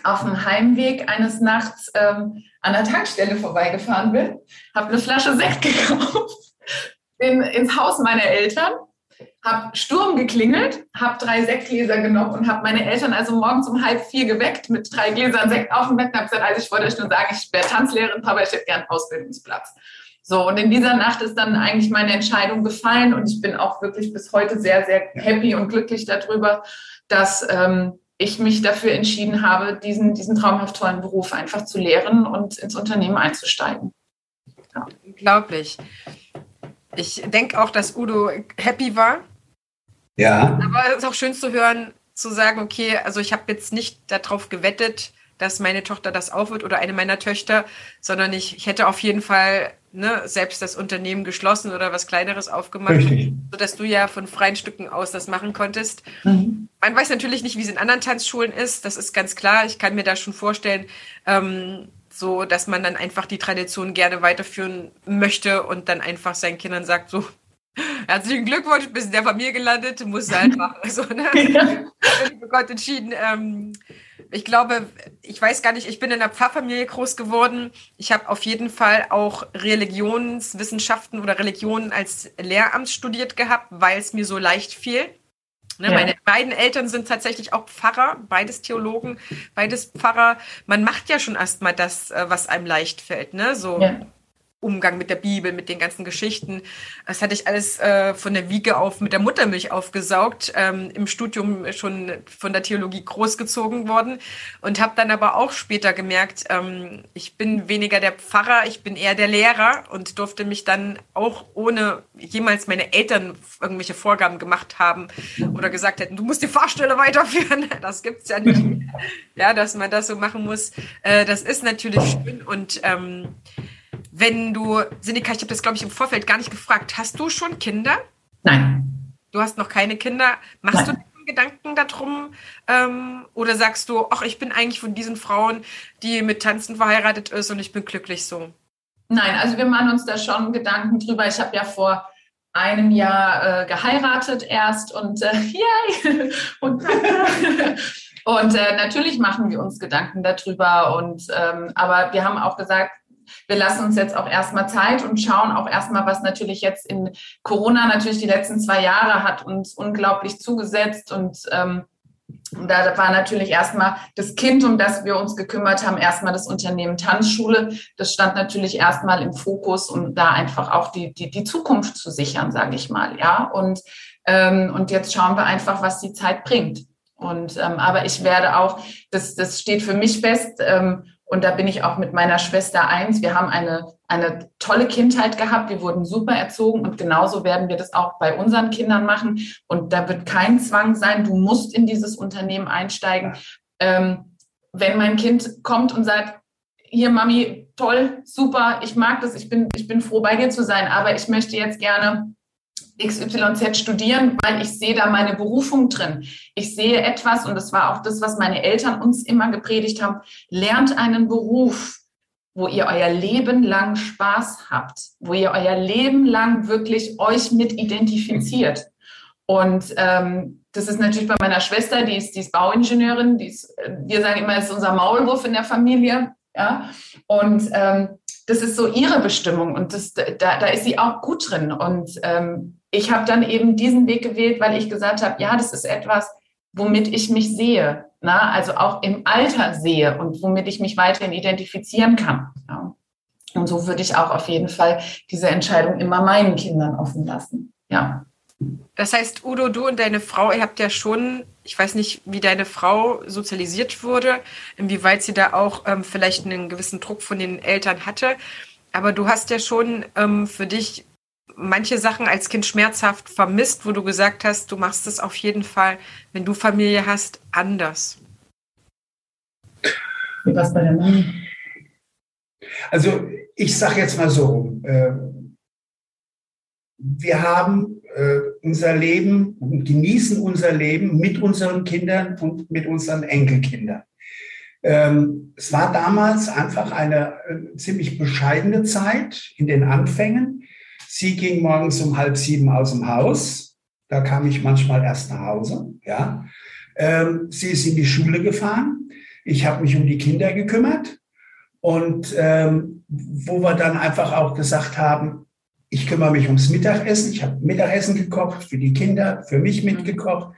auf dem Heimweg eines Nachts ähm, an der Tankstelle vorbeigefahren bin, habe eine Flasche Sekt gekauft, bin ins Haus meiner Eltern, habe Sturm geklingelt, habe drei Sektgläser genommen und habe meine Eltern also morgens um halb vier geweckt mit drei Gläsern Sekt auf dem Bett und habe gesagt, also ich wollte euch nur sagen, ich wäre Tanzlehrerin, Papa, ich hätte gern Ausbildungsplatz. So, und in dieser Nacht ist dann eigentlich meine Entscheidung gefallen und ich bin auch wirklich bis heute sehr, sehr happy und glücklich darüber, dass ähm, ich mich dafür entschieden habe, diesen, diesen traumhaft tollen Beruf einfach zu lehren und ins Unternehmen einzusteigen. Ja. Unglaublich. Ich denke auch, dass Udo happy war. Ja. Aber es ist auch schön zu hören, zu sagen, okay, also ich habe jetzt nicht darauf gewettet, dass meine Tochter das auch wird oder eine meiner Töchter, sondern ich, ich hätte auf jeden Fall ne, selbst das Unternehmen geschlossen oder was Kleineres aufgemacht, Richtig. sodass du ja von freien Stücken aus das machen konntest. Mhm. Man weiß natürlich nicht, wie es in anderen Tanzschulen ist, das ist ganz klar. Ich kann mir da schon vorstellen, ähm, so dass man dann einfach die Tradition gerne weiterführen möchte und dann einfach seinen Kindern sagt, so, Herzlichen Glückwunsch, bist in der Familie gelandet, musst du halt machen. Also, ne? Ja. Ich Gott entschieden. Ähm, ich glaube, ich weiß gar nicht, ich bin in einer Pfarrfamilie groß geworden. Ich habe auf jeden Fall auch Religionswissenschaften oder Religionen als Lehramt studiert gehabt, weil es mir so leicht fiel. Ne, ja. Meine beiden Eltern sind tatsächlich auch Pfarrer, beides Theologen, beides Pfarrer. Man macht ja schon erstmal das, äh, was einem leicht fällt. Ne? So ja. Umgang mit der Bibel, mit den ganzen Geschichten. Das hatte ich alles äh, von der Wiege auf mit der Muttermilch aufgesaugt, ähm, im Studium schon von der Theologie großgezogen worden und habe dann aber auch später gemerkt, ähm, ich bin weniger der Pfarrer, ich bin eher der Lehrer und durfte mich dann auch ohne jemals meine Eltern irgendwelche Vorgaben gemacht haben oder gesagt hätten, du musst die Fahrstelle weiterführen. Das gibt's ja nicht. ja, dass man das so machen muss. Äh, das ist natürlich schön und ähm, wenn du, Sinika, ich habe das, glaube ich, im Vorfeld gar nicht gefragt. Hast du schon Kinder? Nein. Du hast noch keine Kinder. Machst Nein. du Gedanken darum? Ähm, oder sagst du, ach, ich bin eigentlich von diesen Frauen, die mit Tanzen verheiratet ist und ich bin glücklich so? Nein, also wir machen uns da schon Gedanken drüber. Ich habe ja vor einem Jahr äh, geheiratet erst und äh, yay! und, und äh, natürlich machen wir uns Gedanken darüber. Und ähm, aber wir haben auch gesagt, wir lassen uns jetzt auch erstmal Zeit und schauen auch erstmal, was natürlich jetzt in Corona natürlich die letzten zwei Jahre hat uns unglaublich zugesetzt und ähm, da war natürlich erstmal das Kind, um das wir uns gekümmert haben, erstmal das Unternehmen Tanzschule. Das stand natürlich erstmal im Fokus, um da einfach auch die, die, die Zukunft zu sichern, sage ich mal. Ja, und, ähm, und jetzt schauen wir einfach, was die Zeit bringt. Und ähm, aber ich werde auch, das, das steht für mich fest, ähm, und da bin ich auch mit meiner Schwester eins. Wir haben eine, eine tolle Kindheit gehabt. Wir wurden super erzogen und genauso werden wir das auch bei unseren Kindern machen. Und da wird kein Zwang sein. Du musst in dieses Unternehmen einsteigen. Ähm, wenn mein Kind kommt und sagt, hier Mami, toll, super, ich mag das, ich bin, ich bin froh bei dir zu sein, aber ich möchte jetzt gerne XYZ studieren, weil ich sehe da meine Berufung drin. Ich sehe etwas, und das war auch das, was meine Eltern uns immer gepredigt haben, lernt einen Beruf, wo ihr euer Leben lang Spaß habt, wo ihr euer Leben lang wirklich euch mit identifiziert. Und ähm, das ist natürlich bei meiner Schwester, die ist, die ist Bauingenieurin, die ist, wir sagen immer, ist unser Maulwurf in der Familie. Ja? Und ähm, das ist so ihre Bestimmung und das, da, da ist sie auch gut drin. Und ähm, ich habe dann eben diesen Weg gewählt, weil ich gesagt habe, ja, das ist etwas, womit ich mich sehe, na, also auch im Alter sehe und womit ich mich weiterhin identifizieren kann. Ja. Und so würde ich auch auf jeden Fall diese Entscheidung immer meinen Kindern offen lassen. Ja. Das heißt, Udo, du und deine Frau, ihr habt ja schon, ich weiß nicht, wie deine Frau sozialisiert wurde, inwieweit sie da auch ähm, vielleicht einen gewissen Druck von den Eltern hatte. Aber du hast ja schon ähm, für dich manche Sachen als Kind schmerzhaft vermisst, wo du gesagt hast, du machst es auf jeden Fall, wenn du Familie hast, anders. Wie war es bei der Mama? Also ich sage jetzt mal so, äh, wir haben unser Leben genießen unser Leben mit unseren Kindern und mit unseren Enkelkindern. Ähm, es war damals einfach eine äh, ziemlich bescheidene Zeit in den Anfängen. Sie ging morgens um halb sieben aus dem Haus. Da kam ich manchmal erst nach Hause. Ja. Ähm, sie ist in die Schule gefahren. Ich habe mich um die Kinder gekümmert. Und ähm, wo wir dann einfach auch gesagt haben, ich kümmere mich ums Mittagessen. Ich habe Mittagessen gekocht für die Kinder, für mich mitgekocht.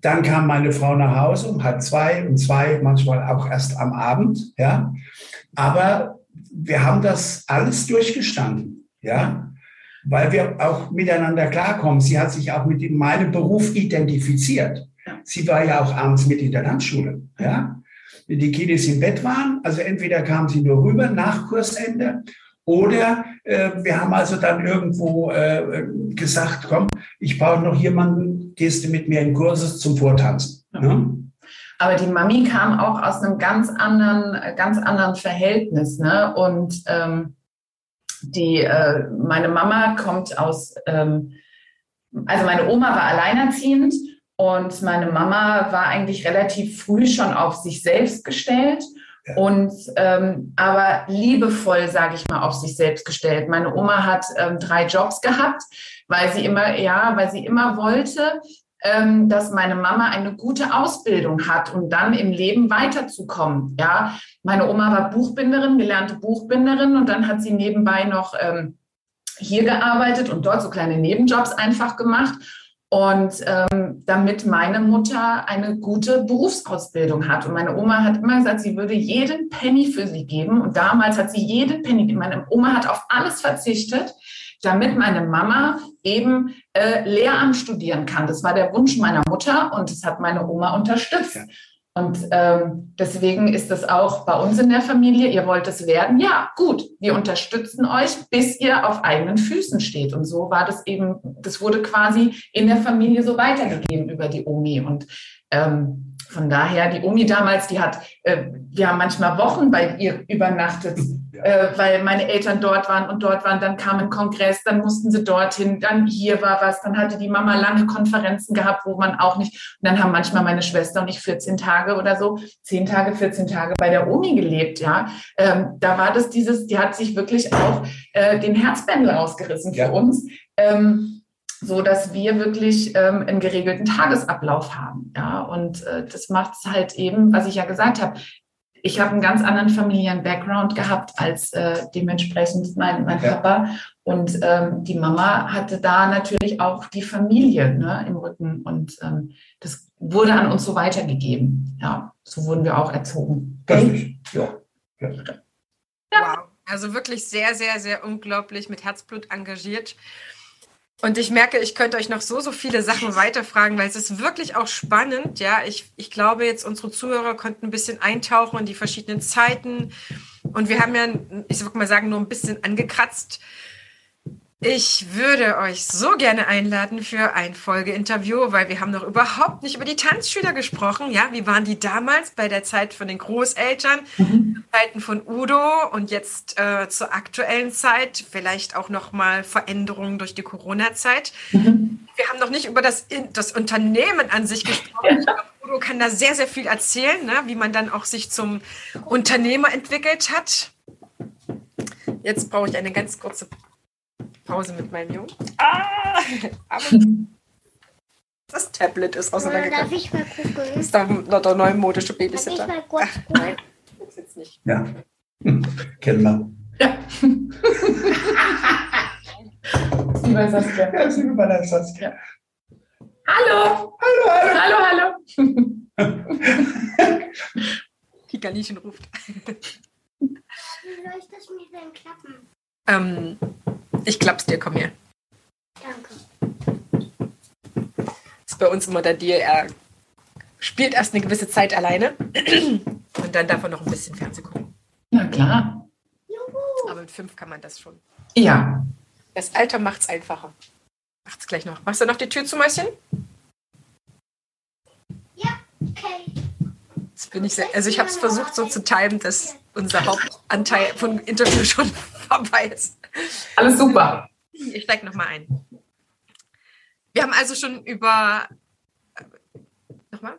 Dann kam meine Frau nach Hause um halb zwei und zwei, manchmal auch erst am Abend. Ja, aber wir haben das alles durchgestanden. Ja, weil wir auch miteinander klarkommen. Sie hat sich auch mit meinem Beruf identifiziert. Sie war ja auch abends mit in der Landschule. Ja, die Kiddies im Bett waren. Also entweder kam sie nur rüber nach Kursende oder äh, wir haben also dann irgendwo äh, gesagt, komm, ich brauche noch jemanden, gehst du mit mir in Kurses zum Vortanzen. Ja? Aber die Mami kam auch aus einem ganz anderen, ganz anderen Verhältnis. Ne? Und ähm, die, äh, meine Mama kommt aus, ähm, also meine Oma war alleinerziehend und meine Mama war eigentlich relativ früh schon auf sich selbst gestellt und ähm, aber liebevoll, sage ich mal, auf sich selbst gestellt. Meine Oma hat ähm, drei Jobs gehabt, weil sie immer, ja, weil sie immer wollte, ähm, dass meine Mama eine gute Ausbildung hat und um dann im Leben weiterzukommen. Ja, meine Oma war Buchbinderin, gelernte Buchbinderin und dann hat sie nebenbei noch ähm, hier gearbeitet und dort so kleine Nebenjobs einfach gemacht. Und ähm, damit meine Mutter eine gute Berufsausbildung hat. Und meine Oma hat immer gesagt, sie würde jeden Penny für sie geben. Und damals hat sie jeden Penny, meine Oma hat auf alles verzichtet, damit meine Mama eben äh, Lehramt studieren kann. Das war der Wunsch meiner Mutter und das hat meine Oma unterstützt. Und ähm, deswegen ist es auch bei uns in der Familie, ihr wollt es werden, ja, gut, wir unterstützen euch, bis ihr auf eigenen Füßen steht. Und so war das eben, das wurde quasi in der Familie so weitergegeben über die Omi. Und ähm, von daher, die Omi damals, die hat, äh, wir haben manchmal Wochen bei ihr übernachtet äh, weil meine Eltern dort waren und dort waren. Dann kam ein Kongress, dann mussten sie dorthin, dann hier war was, dann hatte die Mama lange Konferenzen gehabt, wo man auch nicht. Und dann haben manchmal meine Schwester und ich 14 Tage oder so, 10 Tage, 14 Tage bei der Omi gelebt. Ja, ähm, da war das dieses, die hat sich wirklich auch äh, den Herzbändel rausgerissen für ja. uns. Ähm, so dass wir wirklich ähm, einen geregelten Tagesablauf haben. Ja, und äh, das macht es halt eben, was ich ja gesagt habe ich habe einen ganz anderen familiären Background gehabt als äh, dementsprechend mein, mein ja. Papa. Und ähm, die Mama hatte da natürlich auch die Familie ne, im Rücken. Und ähm, das wurde an uns so weitergegeben. Ja, so wurden wir auch erzogen. Okay? Ja. ja. Wow. Also wirklich sehr, sehr, sehr unglaublich mit Herzblut engagiert. Und ich merke, ich könnte euch noch so, so viele Sachen weiterfragen, weil es ist wirklich auch spannend. Ja, ich, ich glaube, jetzt unsere Zuhörer konnten ein bisschen eintauchen in die verschiedenen Zeiten. Und wir haben ja, ich würde mal sagen, nur ein bisschen angekratzt. Ich würde euch so gerne einladen für ein Folgeinterview, weil wir haben noch überhaupt nicht über die Tanzschüler gesprochen. Ja, wie waren die damals bei der Zeit von den Großeltern, mhm. Zeiten von Udo und jetzt äh, zur aktuellen Zeit, vielleicht auch noch mal Veränderungen durch die Corona-Zeit. Mhm. Wir haben noch nicht über das, das Unternehmen an sich gesprochen. Ja. Udo kann da sehr, sehr viel erzählen, ne? wie man dann auch sich zum Unternehmer entwickelt hat. Jetzt brauche ich eine ganz kurze Pause mit meinem Jungen. Ah! Aber das Tablet ist auseinandergegangen. Darf ich mal gucken? Das ist doch noch der neumodische Babysitter. Darf ich mal kurz Ach, nein, das jetzt nicht. Ja, kennen wir. Ja. Über Saskia. Ja, der Saskia. Hallo. Hallo, hallo. Hallo, hallo. Die Kaninchen ruft. Wie soll ich das mir denn klappen? Ähm, ich klapp's dir, komm her. Danke. ist bei uns immer der Deal, er spielt erst eine gewisse Zeit alleine und dann darf er noch ein bisschen Fernsehen gucken. Na klar. Juhu. Aber mit fünf kann man das schon. Ja. Das Alter macht's einfacher. Macht's gleich noch. Machst du noch die Tür zu, Mäuschen? Okay. Jetzt bin ich sehr, also ich habe es versucht so zu timen, dass unser Hauptanteil vom Interview schon vorbei ist. Alles super. Ich steige nochmal ein. Wir haben also schon über. Nochmal?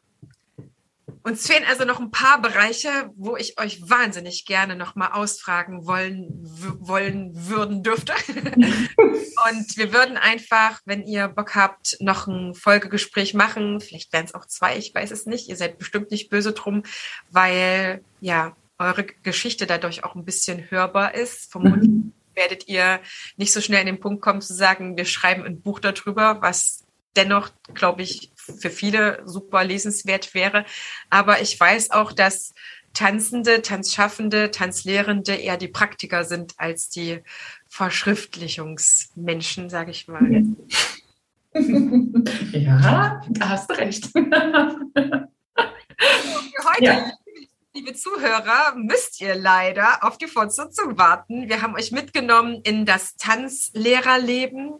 Uns fehlen also noch ein paar Bereiche, wo ich euch wahnsinnig gerne nochmal ausfragen wollen, wollen würden dürfte. Und wir würden einfach, wenn ihr Bock habt, noch ein Folgegespräch machen. Vielleicht wären es auch zwei, ich weiß es nicht. Ihr seid bestimmt nicht böse drum, weil ja eure Geschichte dadurch auch ein bisschen hörbar ist. Vermutlich werdet ihr nicht so schnell in den Punkt kommen zu sagen, wir schreiben ein Buch darüber, was dennoch, glaube ich, für viele super lesenswert wäre. Aber ich weiß auch, dass Tanzende, Tanzschaffende, Tanzlehrende eher die Praktiker sind als die Verschriftlichungsmenschen, sage ich mal. Ja, da hast du recht. Für heute, Ja. Liebe Zuhörer, müsst ihr leider auf die Fortsetzung warten. Wir haben euch mitgenommen in das Tanzlehrerleben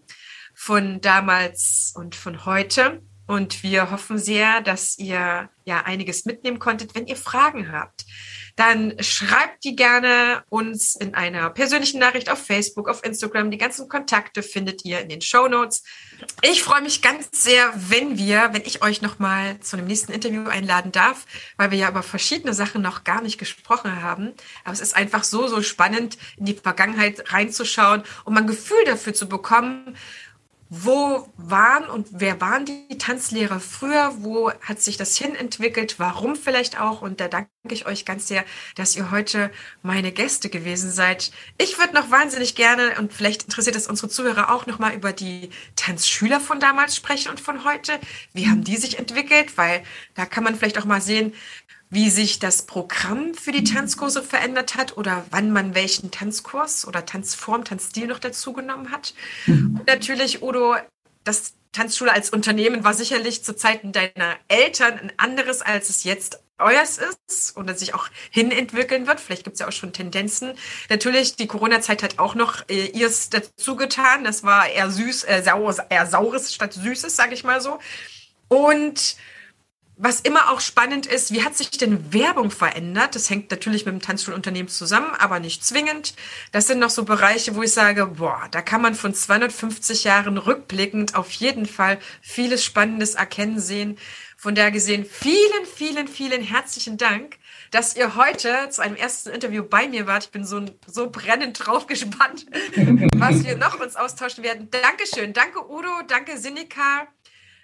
von damals und von heute. Und wir hoffen sehr, dass ihr ja einiges mitnehmen konntet. Wenn ihr Fragen habt, dann schreibt die gerne uns in einer persönlichen Nachricht auf Facebook, auf Instagram. Die ganzen Kontakte findet ihr in den Show Notes. Ich freue mich ganz sehr, wenn wir, wenn ich euch nochmal zu einem nächsten Interview einladen darf, weil wir ja über verschiedene Sachen noch gar nicht gesprochen haben. Aber es ist einfach so, so spannend, in die Vergangenheit reinzuschauen, um ein Gefühl dafür zu bekommen, wo waren und wer waren die Tanzlehrer früher? Wo hat sich das hin entwickelt? Warum vielleicht auch? Und da danke ich euch ganz sehr, dass ihr heute meine Gäste gewesen seid. Ich würde noch wahnsinnig gerne und vielleicht interessiert es unsere Zuhörer auch noch mal über die Tanzschüler von damals sprechen und von heute. Wie haben die sich entwickelt? Weil da kann man vielleicht auch mal sehen, wie sich das Programm für die Tanzkurse verändert hat oder wann man welchen Tanzkurs oder Tanzform, Tanzstil noch dazugenommen hat. Und natürlich, Udo, das Tanzschule als Unternehmen war sicherlich zu Zeiten deiner Eltern ein anderes, als es jetzt euers ist und sich auch hinentwickeln wird. Vielleicht gibt es ja auch schon Tendenzen. Natürlich, die Corona-Zeit hat auch noch äh, ihrs dazu getan. Das war eher süß, äh, saures, eher saures statt süßes, sage ich mal so. Und was immer auch spannend ist, wie hat sich denn Werbung verändert? Das hängt natürlich mit dem Tanzschulunternehmen zusammen, aber nicht zwingend. Das sind noch so Bereiche, wo ich sage, boah, da kann man von 250 Jahren rückblickend auf jeden Fall vieles Spannendes erkennen sehen. Von daher gesehen, vielen, vielen, vielen herzlichen Dank, dass ihr heute zu einem ersten Interview bei mir wart. Ich bin so, so brennend drauf gespannt, was wir noch uns austauschen werden. Dankeschön. Danke, Udo. Danke, Sinika.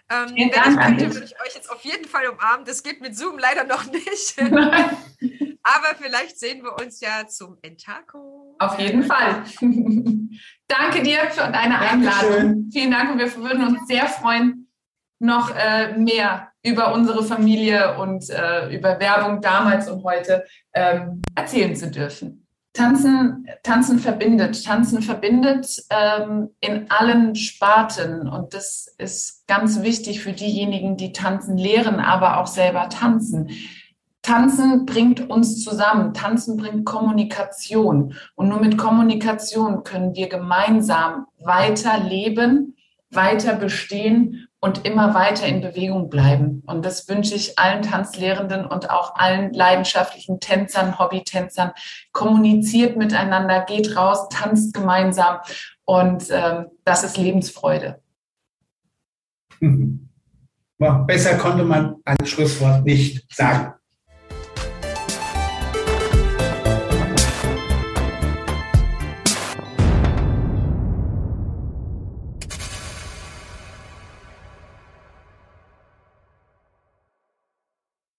Ähm, Vielen wenn Dank ich könnte, würde ich euch jetzt auf jeden Fall umarmen. Das geht mit Zoom leider noch nicht. Aber vielleicht sehen wir uns ja zum Entako. Auf jeden Fall. Danke dir für deine Dankeschön. Einladung. Vielen Dank und wir würden uns sehr freuen, noch äh, mehr über unsere Familie und äh, über Werbung damals und heute ähm, erzählen zu dürfen. Tanzen, Tanzen verbindet. Tanzen verbindet ähm, in allen Sparten und das ist ganz wichtig für diejenigen, die tanzen lehren, aber auch selber tanzen. Tanzen bringt uns zusammen. Tanzen bringt Kommunikation. Und nur mit Kommunikation können wir gemeinsam weiter leben, weiter bestehen und immer weiter in Bewegung bleiben. Und das wünsche ich allen Tanzlehrenden und auch allen leidenschaftlichen Tänzern, Hobbytänzern. Kommuniziert miteinander, geht raus, tanzt gemeinsam. Und ähm, das ist Lebensfreude. Besser konnte man ein Schlusswort nicht sagen.